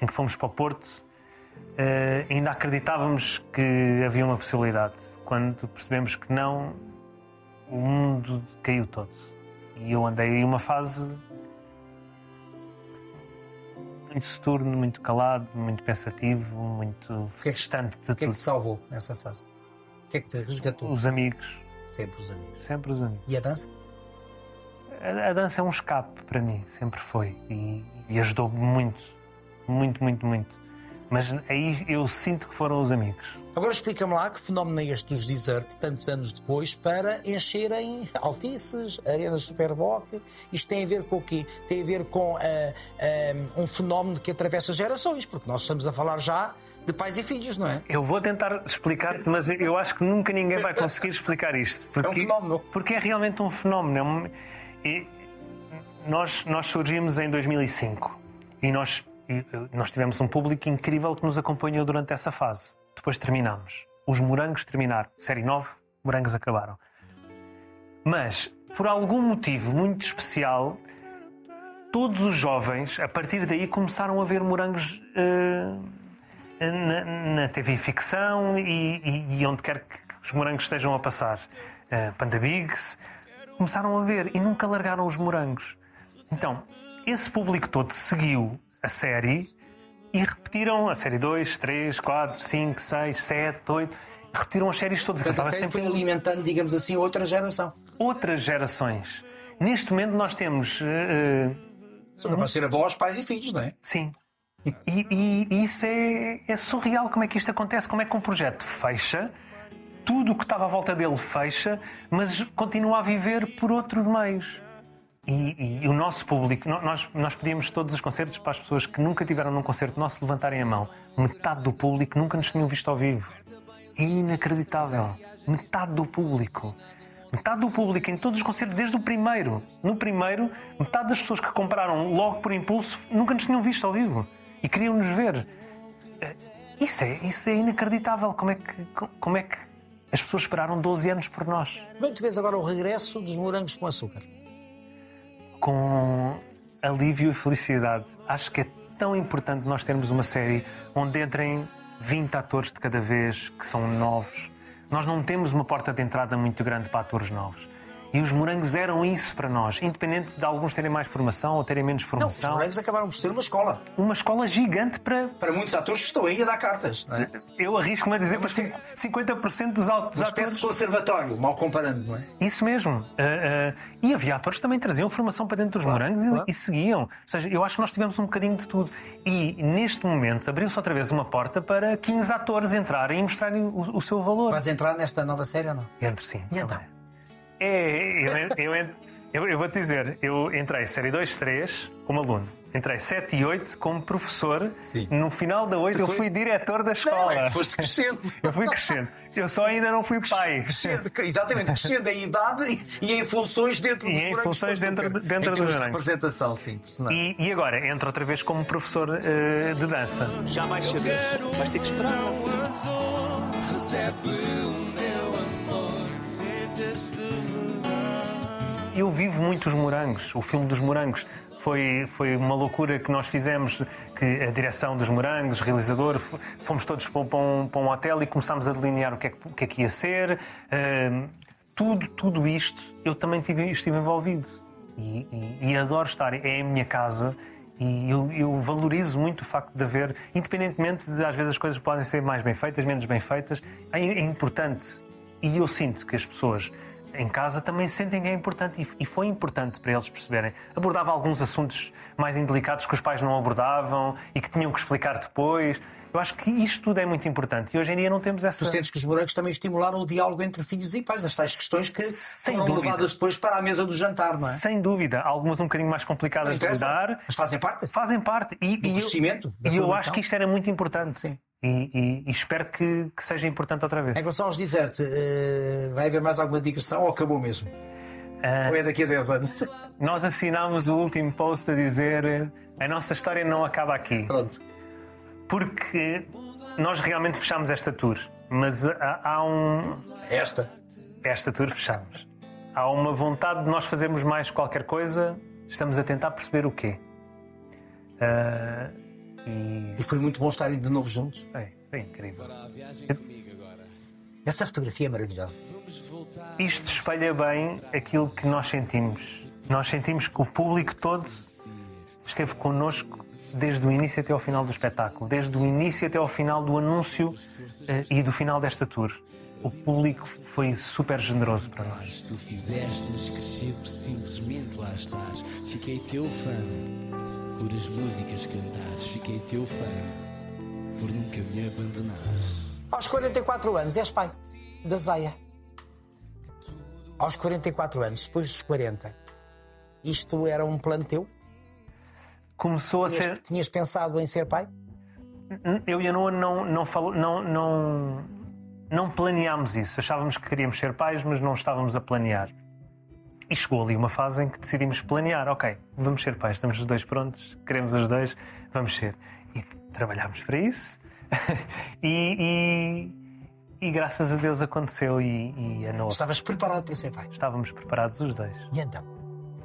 [SPEAKER 2] em que fomos para o Porto eh, ainda acreditávamos que havia uma possibilidade. Quando percebemos que não, o mundo caiu todo. E eu andei em uma fase muito soturno, muito calado, muito pensativo, muito
[SPEAKER 1] que é que-
[SPEAKER 2] distante de
[SPEAKER 1] O que é que
[SPEAKER 2] tudo.
[SPEAKER 1] te salvou nessa fase? O que é que te resgatou?
[SPEAKER 2] Os amigos,
[SPEAKER 1] Sempre os amigos.
[SPEAKER 2] sempre os amigos.
[SPEAKER 1] E a dança?
[SPEAKER 2] A, a dança é um escape para mim, sempre foi. E, e ajudou-me muito, muito, muito, muito. Mas aí eu sinto que foram os amigos.
[SPEAKER 1] Agora explica-me lá que fenómeno é este dos Desert, tantos anos depois, para encherem altices, arenas de Superboc. Isto tem a ver com o quê? Tem a ver com ah, ah, um fenómeno que atravessa gerações, porque nós estamos a falar já de pais e filhos, não é?
[SPEAKER 2] Eu vou tentar explicar-te, mas eu acho que nunca ninguém vai conseguir explicar isto. Porque,
[SPEAKER 1] É um fenómeno.
[SPEAKER 2] Porque é realmente um fenómeno. É um- e nós, nós surgimos em 2005 e nós, nós tivemos um público incrível que nos acompanhou durante essa fase. Depois terminámos. Os morangos terminaram. Série 9, morangos acabaram. Mas, por algum motivo muito especial, todos os jovens, a partir daí, começaram a ver morangos. eh, na, na TV ficção e, e- e onde quer que, os morangos estejam a passar. Uh, Panda Bigs começaram a ver e nunca largaram os morangos. Então, esse público todo seguiu a série e repetiram a série 2, 3, 4, 5, 6, 7, 8. Repetiram as séries todas.
[SPEAKER 1] Portanto, a série
[SPEAKER 2] sempre
[SPEAKER 1] foi alimentando, digamos assim, outra geração.
[SPEAKER 2] outras gerações. Neste momento nós temos. eh,
[SPEAKER 1] São capazes de ser avós, pais e filhos, não é?
[SPEAKER 2] sim. E, e- e isso é, é surreal. Como é que isto acontece? Como é que um projeto fecha, tudo o que estava à volta dele fecha, mas continua a viver por outros meios. E, e o nosso público, nós, nós pedíamos todos os concertos para as pessoas que nunca tiveram num concerto nosso levantarem a mão. Metade do público nunca nos tinham visto ao vivo. É inacreditável. Metade do público. Metade do público em todos os concertos, desde o primeiro. No primeiro, metade das pessoas que compraram logo por impulso nunca nos tinham visto ao vivo. E queriam nos ver. Eh, Isso é, isso é inacreditável. Como é, que, como é que as pessoas esperaram 12 anos por nós?
[SPEAKER 1] Que tu vês agora o regresso dos morangos com açúcar?
[SPEAKER 2] Com alívio e felicidade. Acho que é tão importante nós termos uma série onde entrem 20 atores de cada vez que são novos. Nós não temos uma porta de entrada muito grande para atores novos. E os morangos eram isso para nós, independente de alguns terem mais formação ou terem menos
[SPEAKER 1] Não, os
[SPEAKER 2] formação.
[SPEAKER 1] morangos acabaram por ser uma escola.
[SPEAKER 2] Uma escola gigante para.
[SPEAKER 1] Para muitos atores que estão aí a dar cartas. É?
[SPEAKER 2] Eu arrisco-me a dizer para
[SPEAKER 1] mas que-
[SPEAKER 2] 50% dos al- dos atores.
[SPEAKER 1] de conservatório, mal comparando, não é?
[SPEAKER 2] Isso mesmo. Ah, ah, e havia atores que também traziam formação para dentro dos
[SPEAKER 1] Claro,
[SPEAKER 2] morangos e-
[SPEAKER 1] claro.
[SPEAKER 2] e seguiam. Ou seja, eu acho que nós tivemos um bocadinho de tudo. E neste momento abriu-se outra vez uma porta para 15 atores entrarem e mostrarem o, o seu valor.
[SPEAKER 1] Vais entrar nesta nova série ou não?
[SPEAKER 2] Entre sim.
[SPEAKER 1] E então?
[SPEAKER 2] É, eu, eu, eu, eu, vou-te dizer, eu entrei série 2, 3 como aluno. Entrei 7 e 8 como professor.
[SPEAKER 1] Sim.
[SPEAKER 2] No final da 8 eu
[SPEAKER 1] foi-
[SPEAKER 2] fui diretor da
[SPEAKER 1] Não,
[SPEAKER 2] escola.
[SPEAKER 1] é que foste crescendo. [LAUGHS]
[SPEAKER 2] Eu fui crescendo. Eu só ainda não fui pai.
[SPEAKER 1] Crescendo, exatamente, crescendo em idade e, e em funções dentro
[SPEAKER 2] E
[SPEAKER 1] dos
[SPEAKER 2] em
[SPEAKER 1] morangos
[SPEAKER 2] funções dentro- dentro
[SPEAKER 1] em
[SPEAKER 2] dos
[SPEAKER 1] de representação, sim.
[SPEAKER 2] E, e agora entra outra vez como professor eh, de dança.
[SPEAKER 5] Já vais saber. Vais ter que esperar.
[SPEAKER 2] Eu vivo muito os morangos. O filme dos morangos foi, foi uma loucura que nós fizemos, que a direção dos morangos, o realizador, fomos todos para um, para um- hotel e começámos a delinear o que é que, que, é que ia ser. Ahm, tudo, tudo isto eu também tive, estive envolvido. E, e- e adoro estar, é a minha casa. E eu, eu valorizo muito o facto de haver, independentemente de às vezes as coisas podem ser mais bem feitas, menos bem feitas, é, é importante. E eu sinto que as pessoas em casa também sentem que é importante e- foi importante para eles perceberem. Abordava alguns assuntos mais indelicados que os pais não abordavam e que tinham que explicar depois. Eu acho que isto tudo é muito importante e hoje em dia não temos essa.
[SPEAKER 1] Tu sentes que os morangos também estimularam o diálogo entre filhos e pais, nas tais questões que
[SPEAKER 2] Sem
[SPEAKER 1] foram
[SPEAKER 2] dúvida.
[SPEAKER 1] levadas depois para a mesa do jantar, não é?
[SPEAKER 2] Sem dúvida, algumas um bocadinho mais complicadas de lidar,
[SPEAKER 1] Mas fazem parte?
[SPEAKER 2] fazem parte. E,
[SPEAKER 1] Do
[SPEAKER 2] e eu-
[SPEAKER 1] crescimento, da
[SPEAKER 2] E eu acho que isto era muito importante.
[SPEAKER 1] Sim.
[SPEAKER 2] E, e- e espero que, que seja importante outra vez.
[SPEAKER 1] Em relação aos desert, eh, vai haver mais alguma digressão ou acabou mesmo? Ou é daqui a 10 anos? [LAUGHS]
[SPEAKER 2] Nós assinámos o último post a dizer a nossa história não acaba aqui.
[SPEAKER 1] Pronto.
[SPEAKER 2] Porque nós realmente fechámos esta tour. Mas há, há um.
[SPEAKER 1] Esta.
[SPEAKER 2] Esta tour fechamos. Há uma vontade de nós fazermos mais qualquer coisa. Estamos a tentar perceber o quê. Ah, e.
[SPEAKER 1] E foi muito bom estarem de novo juntos.
[SPEAKER 2] Foi, foi incrível.
[SPEAKER 1] Essa fotografia é maravilhosa.
[SPEAKER 2] Isto espelha bem aquilo que nós sentimos. Nós sentimos que o público todo esteve connosco desde o início até ao final do espetáculo, desde o início até ao final do anúncio eh, e do final desta tour. O público foi super generoso para nós.
[SPEAKER 6] Tu fizeste-nos crescer por simplesmente lá estás. Fiquei teu fã por as músicas cantares. Fiquei teu fã por nunca me abandonares.
[SPEAKER 1] Aos 44 anos és pai da Zaya. Aos 44 anos, depois dos 40, isto era um plano teu?
[SPEAKER 2] Começou a
[SPEAKER 1] Tinhas,
[SPEAKER 2] ser.
[SPEAKER 1] tinhas pensado em ser pai?
[SPEAKER 2] Eu e a Noa não, não, falo- não, não, não planeámos isso. Achávamos que queríamos ser pais, mas não estávamos a planear. E chegou ali uma fase em que decidimos planear. Ok, vamos ser pais, estamos os dois prontos, queremos os dois, vamos ser. E trabalhámos para isso. [LAUGHS] e, e, e graças a Deus aconteceu. E, e a Noa.
[SPEAKER 1] Estavas preparado para ser pai?
[SPEAKER 2] Estávamos preparados os dois.
[SPEAKER 1] E então?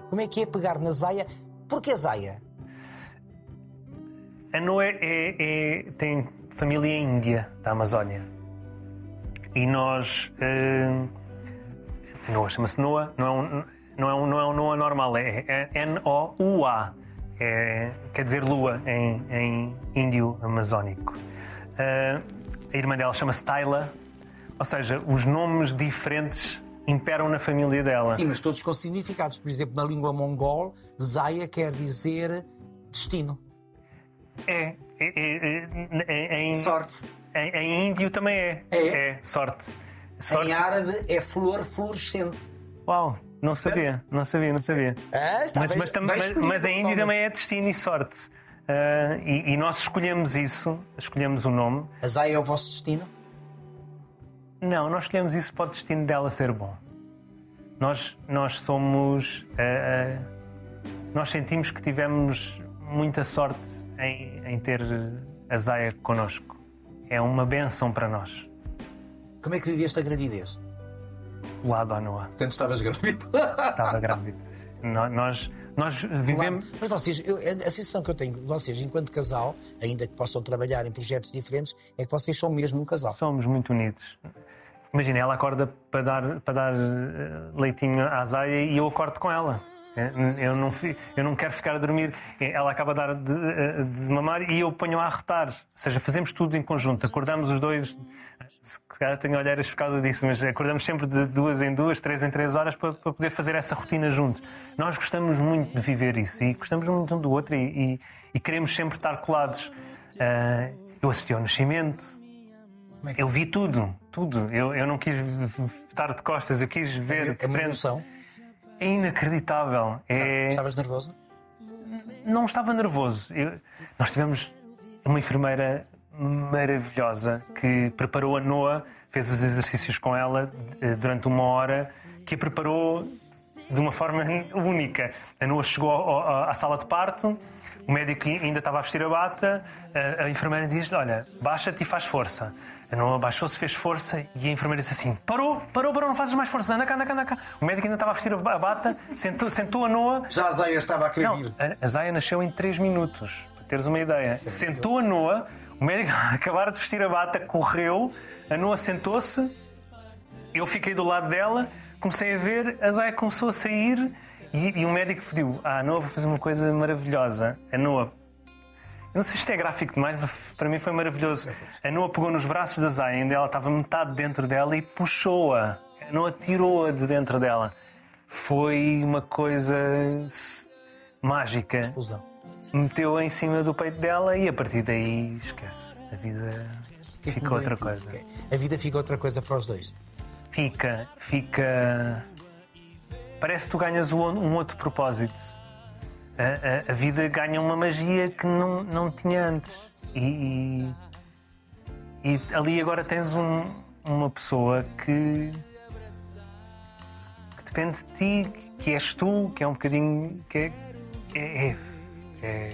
[SPEAKER 1] Como é que é pegar na Zaya? Porquê Zaya?
[SPEAKER 2] A Noé é- é- tem família Índia, da Amazónia. e nós. eh, Noah chama-se Noah, não é um, não é um, não é um Noah normal, é, é N-O-U-A. É, quer dizer lua em, em índio amazónico. Eh, a irmã dela chama-se Tayla, ou seja, os nomes diferentes imperam na família dela.
[SPEAKER 1] Sim, mas todos com significados. Por exemplo, na língua mongol, Zaya quer dizer destino.
[SPEAKER 2] É, é, é, é, é, em,
[SPEAKER 1] Sorte.
[SPEAKER 2] Em, em índio também é.
[SPEAKER 1] É?
[SPEAKER 2] sorte. sorte.
[SPEAKER 1] Em árabe é flor fluorescente.
[SPEAKER 2] Uau, não sabia, não sabia, não sabia.
[SPEAKER 1] Ah, está
[SPEAKER 2] Mas,
[SPEAKER 1] bem-
[SPEAKER 2] mas, mas, mas índio
[SPEAKER 1] Paulo.
[SPEAKER 2] também é destino e sorte. Ah, e, e nós escolhemos isso, escolhemos o nome.
[SPEAKER 1] A Zaya é o vosso destino?
[SPEAKER 2] Não, nós escolhemos isso para o destino dela ser bom. Nós, nós somos. ah, ah, nós sentimos que tivemos muita sorte em, em ter a Zaya connosco. É uma benção para nós.
[SPEAKER 1] Como é que viveste a gravidez?
[SPEAKER 2] Lado à Noa.
[SPEAKER 1] Portanto, estavas grávido.
[SPEAKER 2] Estava grávido. No- Nós, nós vivemos.
[SPEAKER 1] Mas vocês, eu- a sensação que eu tenho, vocês, enquanto casal, ainda que possam trabalhar em projetos diferentes, é que vocês são mesmo um casal.
[SPEAKER 2] Somos muito unidos. Imagina, ela acorda para dar, para dar eh, leitinho à Zaya e eu acordo com ela. Eh, Eu não, eu não quero ficar a dormir. Eh, Ela acaba de dar de, de mamar e eu ponho a arrotar. Ou seja, fazemos tudo em conjunto. Acordamos os dois. Se calhar tenho olheiras por causa disso, mas acordamos sempre de duas em duas, três em três horas para, para poder fazer essa rotina juntos. Nós gostamos muito de viver isso e gostamos muito um do outro e, e- e queremos sempre estar colados. Eh, eu assisti ao nascimento, eu vi tudo, tudo. Eu, eu não quis estar de costas, eu quis ver
[SPEAKER 1] É
[SPEAKER 2] de
[SPEAKER 1] uma
[SPEAKER 2] frente.
[SPEAKER 1] emoção.
[SPEAKER 2] É inacreditável. É...
[SPEAKER 1] Estavas nervoso?
[SPEAKER 2] Não estava nervoso. Eu- Nós tivemos uma enfermeira maravilhosa que preparou a Noa, fez os exercícios com ela eh, durante uma hora, que a preparou de uma forma [LAUGHS] única. A Noa chegou à sala de parto, o médico ainda estava a vestir a bata, a, a enfermeira diz-lhe: Olha, baixa-te e faz força. A Noa baixou-se, fez força e a enfermeira disse assim: Parou, parou, parou, não fazes mais força, anda cá, anda cá, anda cá. O médico ainda estava a vestir a ba- a bata, sentou, sentou a Noa,
[SPEAKER 1] Já a Zaya estava a querer
[SPEAKER 2] não, a- a Zaya nasceu em 3 minutos, para teres uma ideia. Sentou a Noa, o médico [LAUGHS] acabar de vestir a bata, correu, a Noa sentou-se, eu fiquei do lado dela, comecei a ver, a Zaya começou a sair e, e o médico pediu: Ah, a Noa vai fazer uma coisa maravilhosa. A Noa. Eu não sei se isto é gráfico demais, mas para mim foi maravilhoso. A Noa pegou nos braços da Zaya, ainda ela estava metade dentro dela e puxou-a. A Noa tirou-a de dentro dela. Foi uma coisa mágica.
[SPEAKER 1] Explosão.
[SPEAKER 2] Meteu-a em cima do peito dela e a partir daí esquece. A vida fica outra coisa.
[SPEAKER 1] A vida fica outra coisa para os dois.
[SPEAKER 2] Fica, fica. Parece que tu ganhas um, outro propósito. A, a- a vida ganha uma magia que não, não tinha antes. E, e, e ali agora tens um- uma pessoa que. que depende de ti, que és tu, que é um bocadinho. que é. é, é- é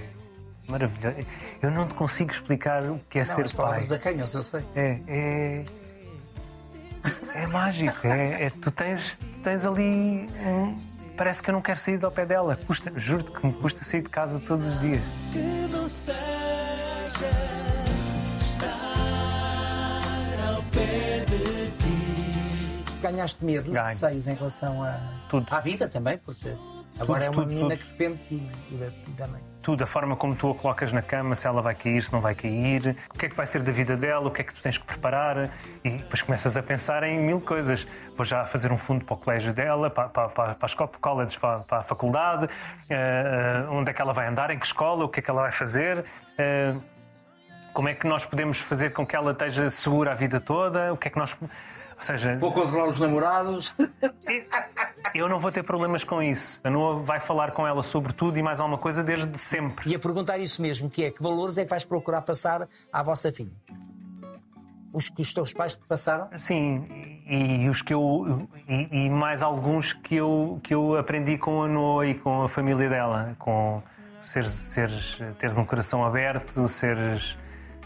[SPEAKER 2] maravilhoso. Eu não te consigo explicar o que é
[SPEAKER 1] Não,
[SPEAKER 2] ser
[SPEAKER 1] as
[SPEAKER 2] pai.
[SPEAKER 1] palavras acanham-se, eu sei.
[SPEAKER 2] É, é, é mágico. É, é- tu, tens, tu tens ali. um- parece que eu não quero sair do pé dela. Custa, juro-te que me custa sair de casa todos os dias.
[SPEAKER 6] Que não seja estar ao pé de ti.
[SPEAKER 1] Ganhaste medo,
[SPEAKER 2] Ganho.
[SPEAKER 1] receios em relação a...
[SPEAKER 2] Tudo.
[SPEAKER 1] à vida também, porque agora é uma
[SPEAKER 2] tudo,
[SPEAKER 1] menina
[SPEAKER 2] tudo.
[SPEAKER 1] que depende da mãe.
[SPEAKER 2] Tudo, a forma como tu a colocas na cama, se ela vai cair, se não vai cair, o que é que vai ser da vida dela, o que é que tu tens que preparar. E depois começas a pensar em mil coisas. Vou já fazer um fundo para o colégio dela, para, para, para, para a escola, para para, a faculdade, eh, onde é que ela vai andar, em que escola, o que é que ela vai fazer. eh, como é que nós podemos fazer com que ela esteja segura a vida toda? O que é que nós. Ou seja,
[SPEAKER 1] Vou controlar os namorados.
[SPEAKER 2] eu não vou ter problemas com isso. A Noa vai falar com ela sobre tudo e mais alguma coisa desde sempre.
[SPEAKER 1] E a perguntar isso mesmo, que é que valores é que vais procurar passar à vossa filha? Os que os teus pais te passaram?
[SPEAKER 2] Sim, e, e os que eu e, e mais alguns que eu que eu aprendi com a Noa e com a família dela, com seres, seres teres um coração aberto, seres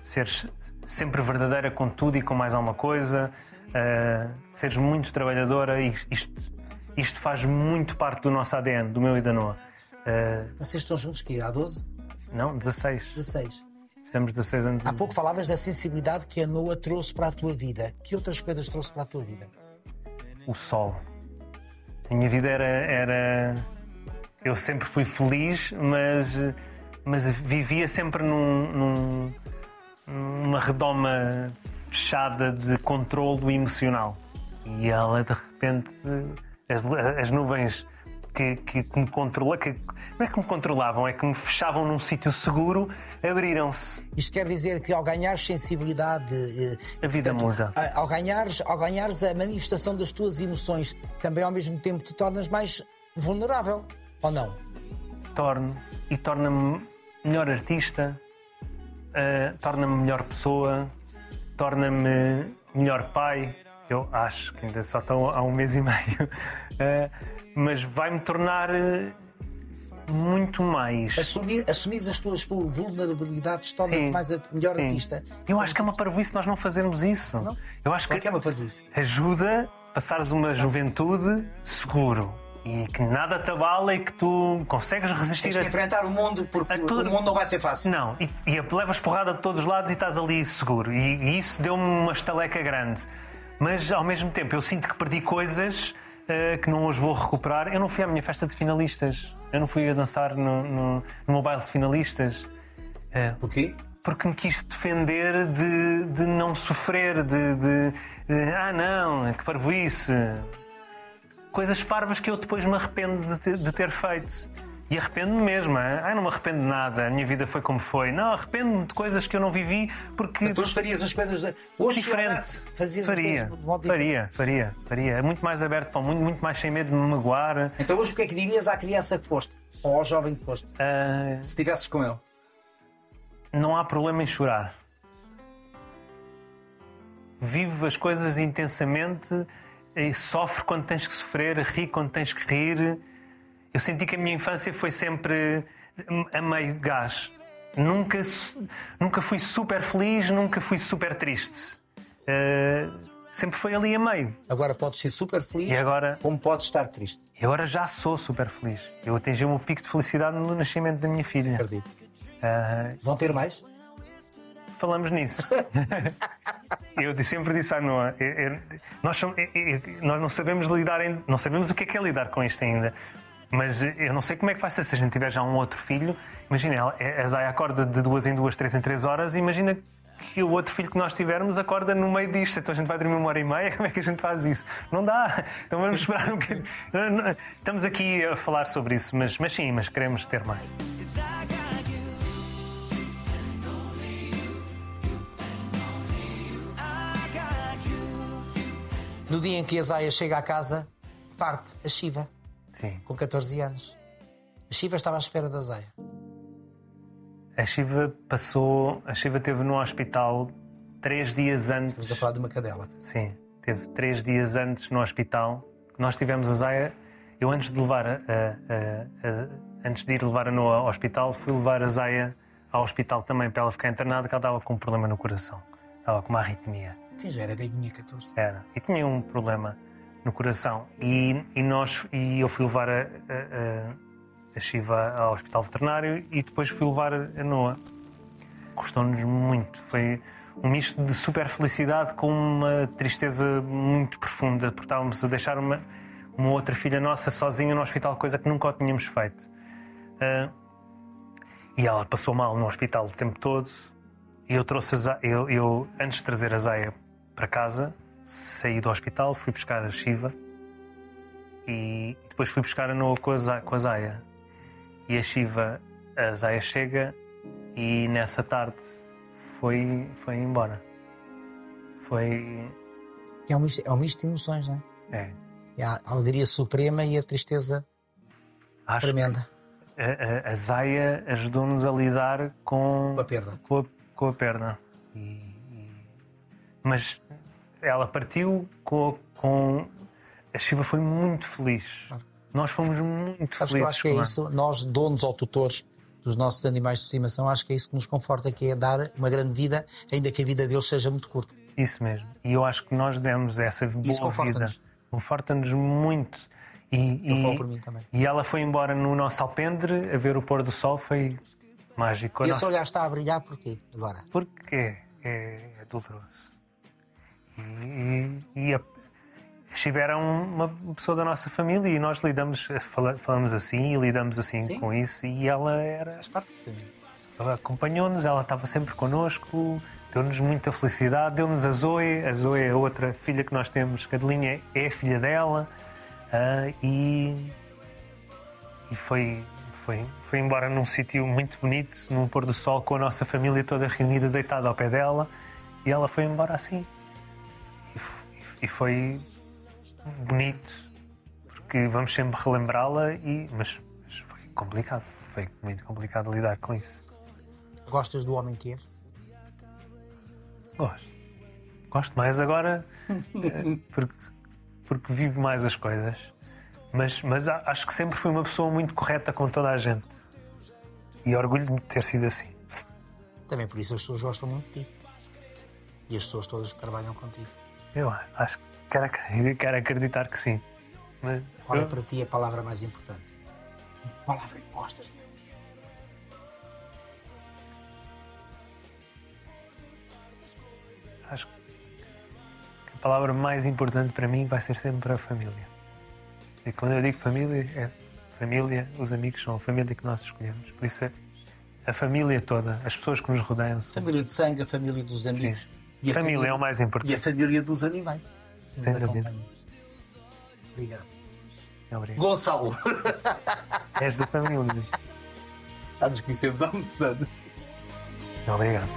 [SPEAKER 2] seres sempre verdadeira com tudo e com mais alguma coisa, uh, seres muito trabalhadora e isto isto faz muito parte do nosso ADN, do meu e da Noa. Uh,
[SPEAKER 1] Vocês estão juntos que há 12?
[SPEAKER 2] não, 16.
[SPEAKER 1] 16.
[SPEAKER 2] Fizemos 16 anos.
[SPEAKER 1] Há pouco falavas da sensibilidade que a Noa trouxe para a tua vida. Que outras coisas trouxe para a tua vida?
[SPEAKER 2] o sol. A minha vida era, era. Eu sempre fui feliz, mas, mas vivia sempre num, num- numa redoma fechada de controlo emocional. E ela, de repente, as, as nuvens que, que, que me controla, que, não é que me controlavam, é que me fechavam num sítio seguro, abriram-se.
[SPEAKER 1] Isto quer dizer que ao ganhares sensibilidade, eh,
[SPEAKER 2] A vida muda.
[SPEAKER 1] a- ao ganhares, ao ganhares a manifestação das tuas emoções, também ao mesmo tempo te tornas mais vulnerável, ou não?
[SPEAKER 2] torno e torna-me melhor artista, eh, torna-me melhor pessoa, torna-me melhor pai. Eu acho que ainda só estou há um mês e [LAUGHS] meio, Eh, mas vai-me tornar eh, muito mais.
[SPEAKER 1] Assumir, assumir as tuas vulnerabilidades torna-te
[SPEAKER 2] Sim,
[SPEAKER 1] mais a melhor
[SPEAKER 2] sim.
[SPEAKER 1] artista.
[SPEAKER 2] Eu acho que é uma parvoíce nós não fazermos isso. Eu acho
[SPEAKER 1] Claro
[SPEAKER 2] que
[SPEAKER 1] que é uma parvoíce.
[SPEAKER 2] ajuda a passares uma juventude seguro e que nada te abala e que tu consegues resistir
[SPEAKER 1] Tens
[SPEAKER 2] a
[SPEAKER 1] enfrentar o mundo porque
[SPEAKER 2] A tudo-
[SPEAKER 1] o mundo não vai ser fácil.
[SPEAKER 2] Não, e, e levas porrada de todos os lados e estás ali seguro. E, e isso deu-me uma estaleca grande. Mas ao mesmo tempo eu sinto que perdi coisas eh, que não as vou recuperar. Eu não fui à minha festa de finalistas. Eu não fui a dançar no, no, no meu baile de finalistas. Eh,
[SPEAKER 1] Porquê?
[SPEAKER 2] porque me quis defender de, de não sofrer, de, de- de, ah não, que parvoíce. Coisas parvas que eu depois me arrependo de ter, de ter feito. E arrependo-me mesmo. hein? Ah, não me arrependo de nada, a minha vida foi como foi. Não, arrependo-me de coisas que eu não vivi porque.
[SPEAKER 1] Tu hoje farias as coisas hoje
[SPEAKER 2] Diferente.
[SPEAKER 1] olhar, fazias
[SPEAKER 2] faria,
[SPEAKER 1] as coisas de modo diferente.
[SPEAKER 2] faria, faria, faria. É muito mais aberto para o mundo, muito mais sem medo de me magoar.
[SPEAKER 1] Então hoje o que é que dirias à criança que foste? Ou ao jovem que foste?
[SPEAKER 2] Ah,
[SPEAKER 1] Se estivesses com ele?
[SPEAKER 2] não há problema em chorar. Vive as coisas intensamente e sofre quando tens que sofrer, ri quando tens que rir. Eu senti que a minha infância foi sempre a meio gás. Nunca, nunca fui super feliz, nunca fui super triste. Eh, sempre foi ali a meio.
[SPEAKER 1] Agora podes ser super feliz,
[SPEAKER 2] E agora,
[SPEAKER 1] como podes estar triste.
[SPEAKER 2] e agora já sou super feliz. Eu atingi o meu pico de felicidade no nascimento da minha filha.
[SPEAKER 1] Acredito.
[SPEAKER 2] Eh,
[SPEAKER 1] Vão ter mais?
[SPEAKER 2] Falamos nisso. [LAUGHS] eu sempre disse à Noa, nós, somos- nós não sabemos lidar, em- não sabemos o que é que é lidar com isto ainda. Mas eu não sei como é que vai ser se a gente tiver já um outro filho. Imagina, ela- a Zaya acorda de duas em duas, três em três horas. e Imagina que o outro filho que nós tivermos acorda no meio disto. Então a gente vai dormir uma hora e meia. [LAUGHS] Como é que a gente faz isso? Não dá. Então vamos esperar um bocadinho. Estamos aqui a falar sobre isso, mas, mas sim, mas queremos ter mais.
[SPEAKER 1] No dia em que a Zaya chega à casa, parte a Shiva,
[SPEAKER 2] Sim.
[SPEAKER 1] com 14 anos. A Shiva estava à espera da Zaya.
[SPEAKER 2] A Shiva passou. A Shiva esteve no hospital três dias antes.
[SPEAKER 1] Estamos a falar de uma cadela.
[SPEAKER 2] Sim, teve três dias antes no hospital. Nós tivemos a Zaya. Eu antes de levar a, a- a- a- antes de ir levar a Noa ao hospital, fui levar a Zaya ao hospital também para ela ficar internada, que ela estava com um problema no coração. Estava com uma arritmia.
[SPEAKER 1] Sim, já era velhinha 14.
[SPEAKER 2] Era. E tinha um problema no coração. E, e nós, e eu fui levar a, a, a- Shiva ao hospital veterinário e depois fui levar a Noa. Custou-nos muito. Foi um misto de super felicidade com uma tristeza muito profunda, porque estávamos a deixar uma, uma outra filha nossa sozinha no hospital, coisa que nunca o tínhamos feito. Ah, e ela passou mal no hospital o tempo todo. E eu trouxe a Zaya, eu, eu, antes de trazer a Zaya para casa, saí do hospital, fui buscar a Shiva e depois fui buscar a Noa com a com a Zaya. E a Shiva, a Zaya chega e nessa tarde foi, foi embora. Foi.
[SPEAKER 1] É um misto, é um misto de emoções, não é?
[SPEAKER 2] É,
[SPEAKER 1] É a alegria suprema e a tristeza
[SPEAKER 2] acho
[SPEAKER 1] tremenda.
[SPEAKER 2] a, a, a Zaya ajudou-nos a lidar com,
[SPEAKER 1] Com a perda.
[SPEAKER 2] com a, com a perna. E- mas ela partiu com, com. A Shiva foi muito feliz. Nós fomos muito
[SPEAKER 1] Sabes
[SPEAKER 2] felizes
[SPEAKER 1] acho que é isso, nós, donos ou tutores dos nossos animais de estimação, acho que é isso que nos conforta, que é dar uma grande vida, ainda que a vida deles seja muito curta.
[SPEAKER 2] Isso mesmo. E eu acho que nós demos essa boa vida.
[SPEAKER 1] conforta-nos.
[SPEAKER 2] Muito. E,
[SPEAKER 1] Eu
[SPEAKER 2] e-
[SPEAKER 1] por mim também.
[SPEAKER 2] E ela foi embora no nosso alpendre a ver o pôr do sol. Foi mágico.
[SPEAKER 1] E esse
[SPEAKER 2] nossa-
[SPEAKER 1] olhar está a brilhar porquê agora?
[SPEAKER 2] porque é, é doloroso. E, e a, estiveram uma pessoa da nossa família e nós lidamos, fala- falamos assim e lidamos assim
[SPEAKER 1] Sim.
[SPEAKER 2] com isso. E ela era,
[SPEAKER 1] Faz parte do filme.
[SPEAKER 2] ela acompanhou-nos, ela estava sempre connosco, deu-nos muita felicidade, deu-nos a Zoe. A Zoe é a outra filha que nós temos, Cadelinha é a filha dela. ah, e e foi, foi, foi embora num sítio muito bonito, num pôr do sol, com a nossa família toda reunida, deitada ao pé dela, e ela foi embora assim. E, e foi bonito, porque vamos sempre relembrá-la, e, mas, mas foi complicado, foi muito complicado lidar com isso.
[SPEAKER 1] Gostas do homem que és?
[SPEAKER 2] Gosto. Gosto mais agora eh, porque, porque vivo mais as coisas. Mas, mas acho que sempre fui uma pessoa muito correta com toda a gente. E orgulho-me de ter sido assim.
[SPEAKER 1] Também por isso as pessoas gostam muito de ti. E as pessoas todas que trabalham contigo.
[SPEAKER 2] Eu acho que quero, acreditar- [LAUGHS] quero acreditar que sim. Mas
[SPEAKER 1] Qual é para ti a palavra mais importante? Palavra que gostas. meu.
[SPEAKER 2] acho que a palavra mais importante para mim vai ser sempre a família. E quando eu digo família, é família, os amigos são a família que nós escolhemos. Por isso a família toda, as pessoas que nos rodeiam. São...
[SPEAKER 7] Família de sangue, a família dos amigos. E a
[SPEAKER 2] Família é o mais
[SPEAKER 7] E a
[SPEAKER 2] importante.
[SPEAKER 7] família dos animais.
[SPEAKER 2] Sem dúvida.
[SPEAKER 7] acompanham. Obrigado.
[SPEAKER 2] Obrigado.
[SPEAKER 7] Gonçalo, [LAUGHS]
[SPEAKER 2] És da família.
[SPEAKER 7] já nos conhecemos há muitos anos.
[SPEAKER 2] Obrigado.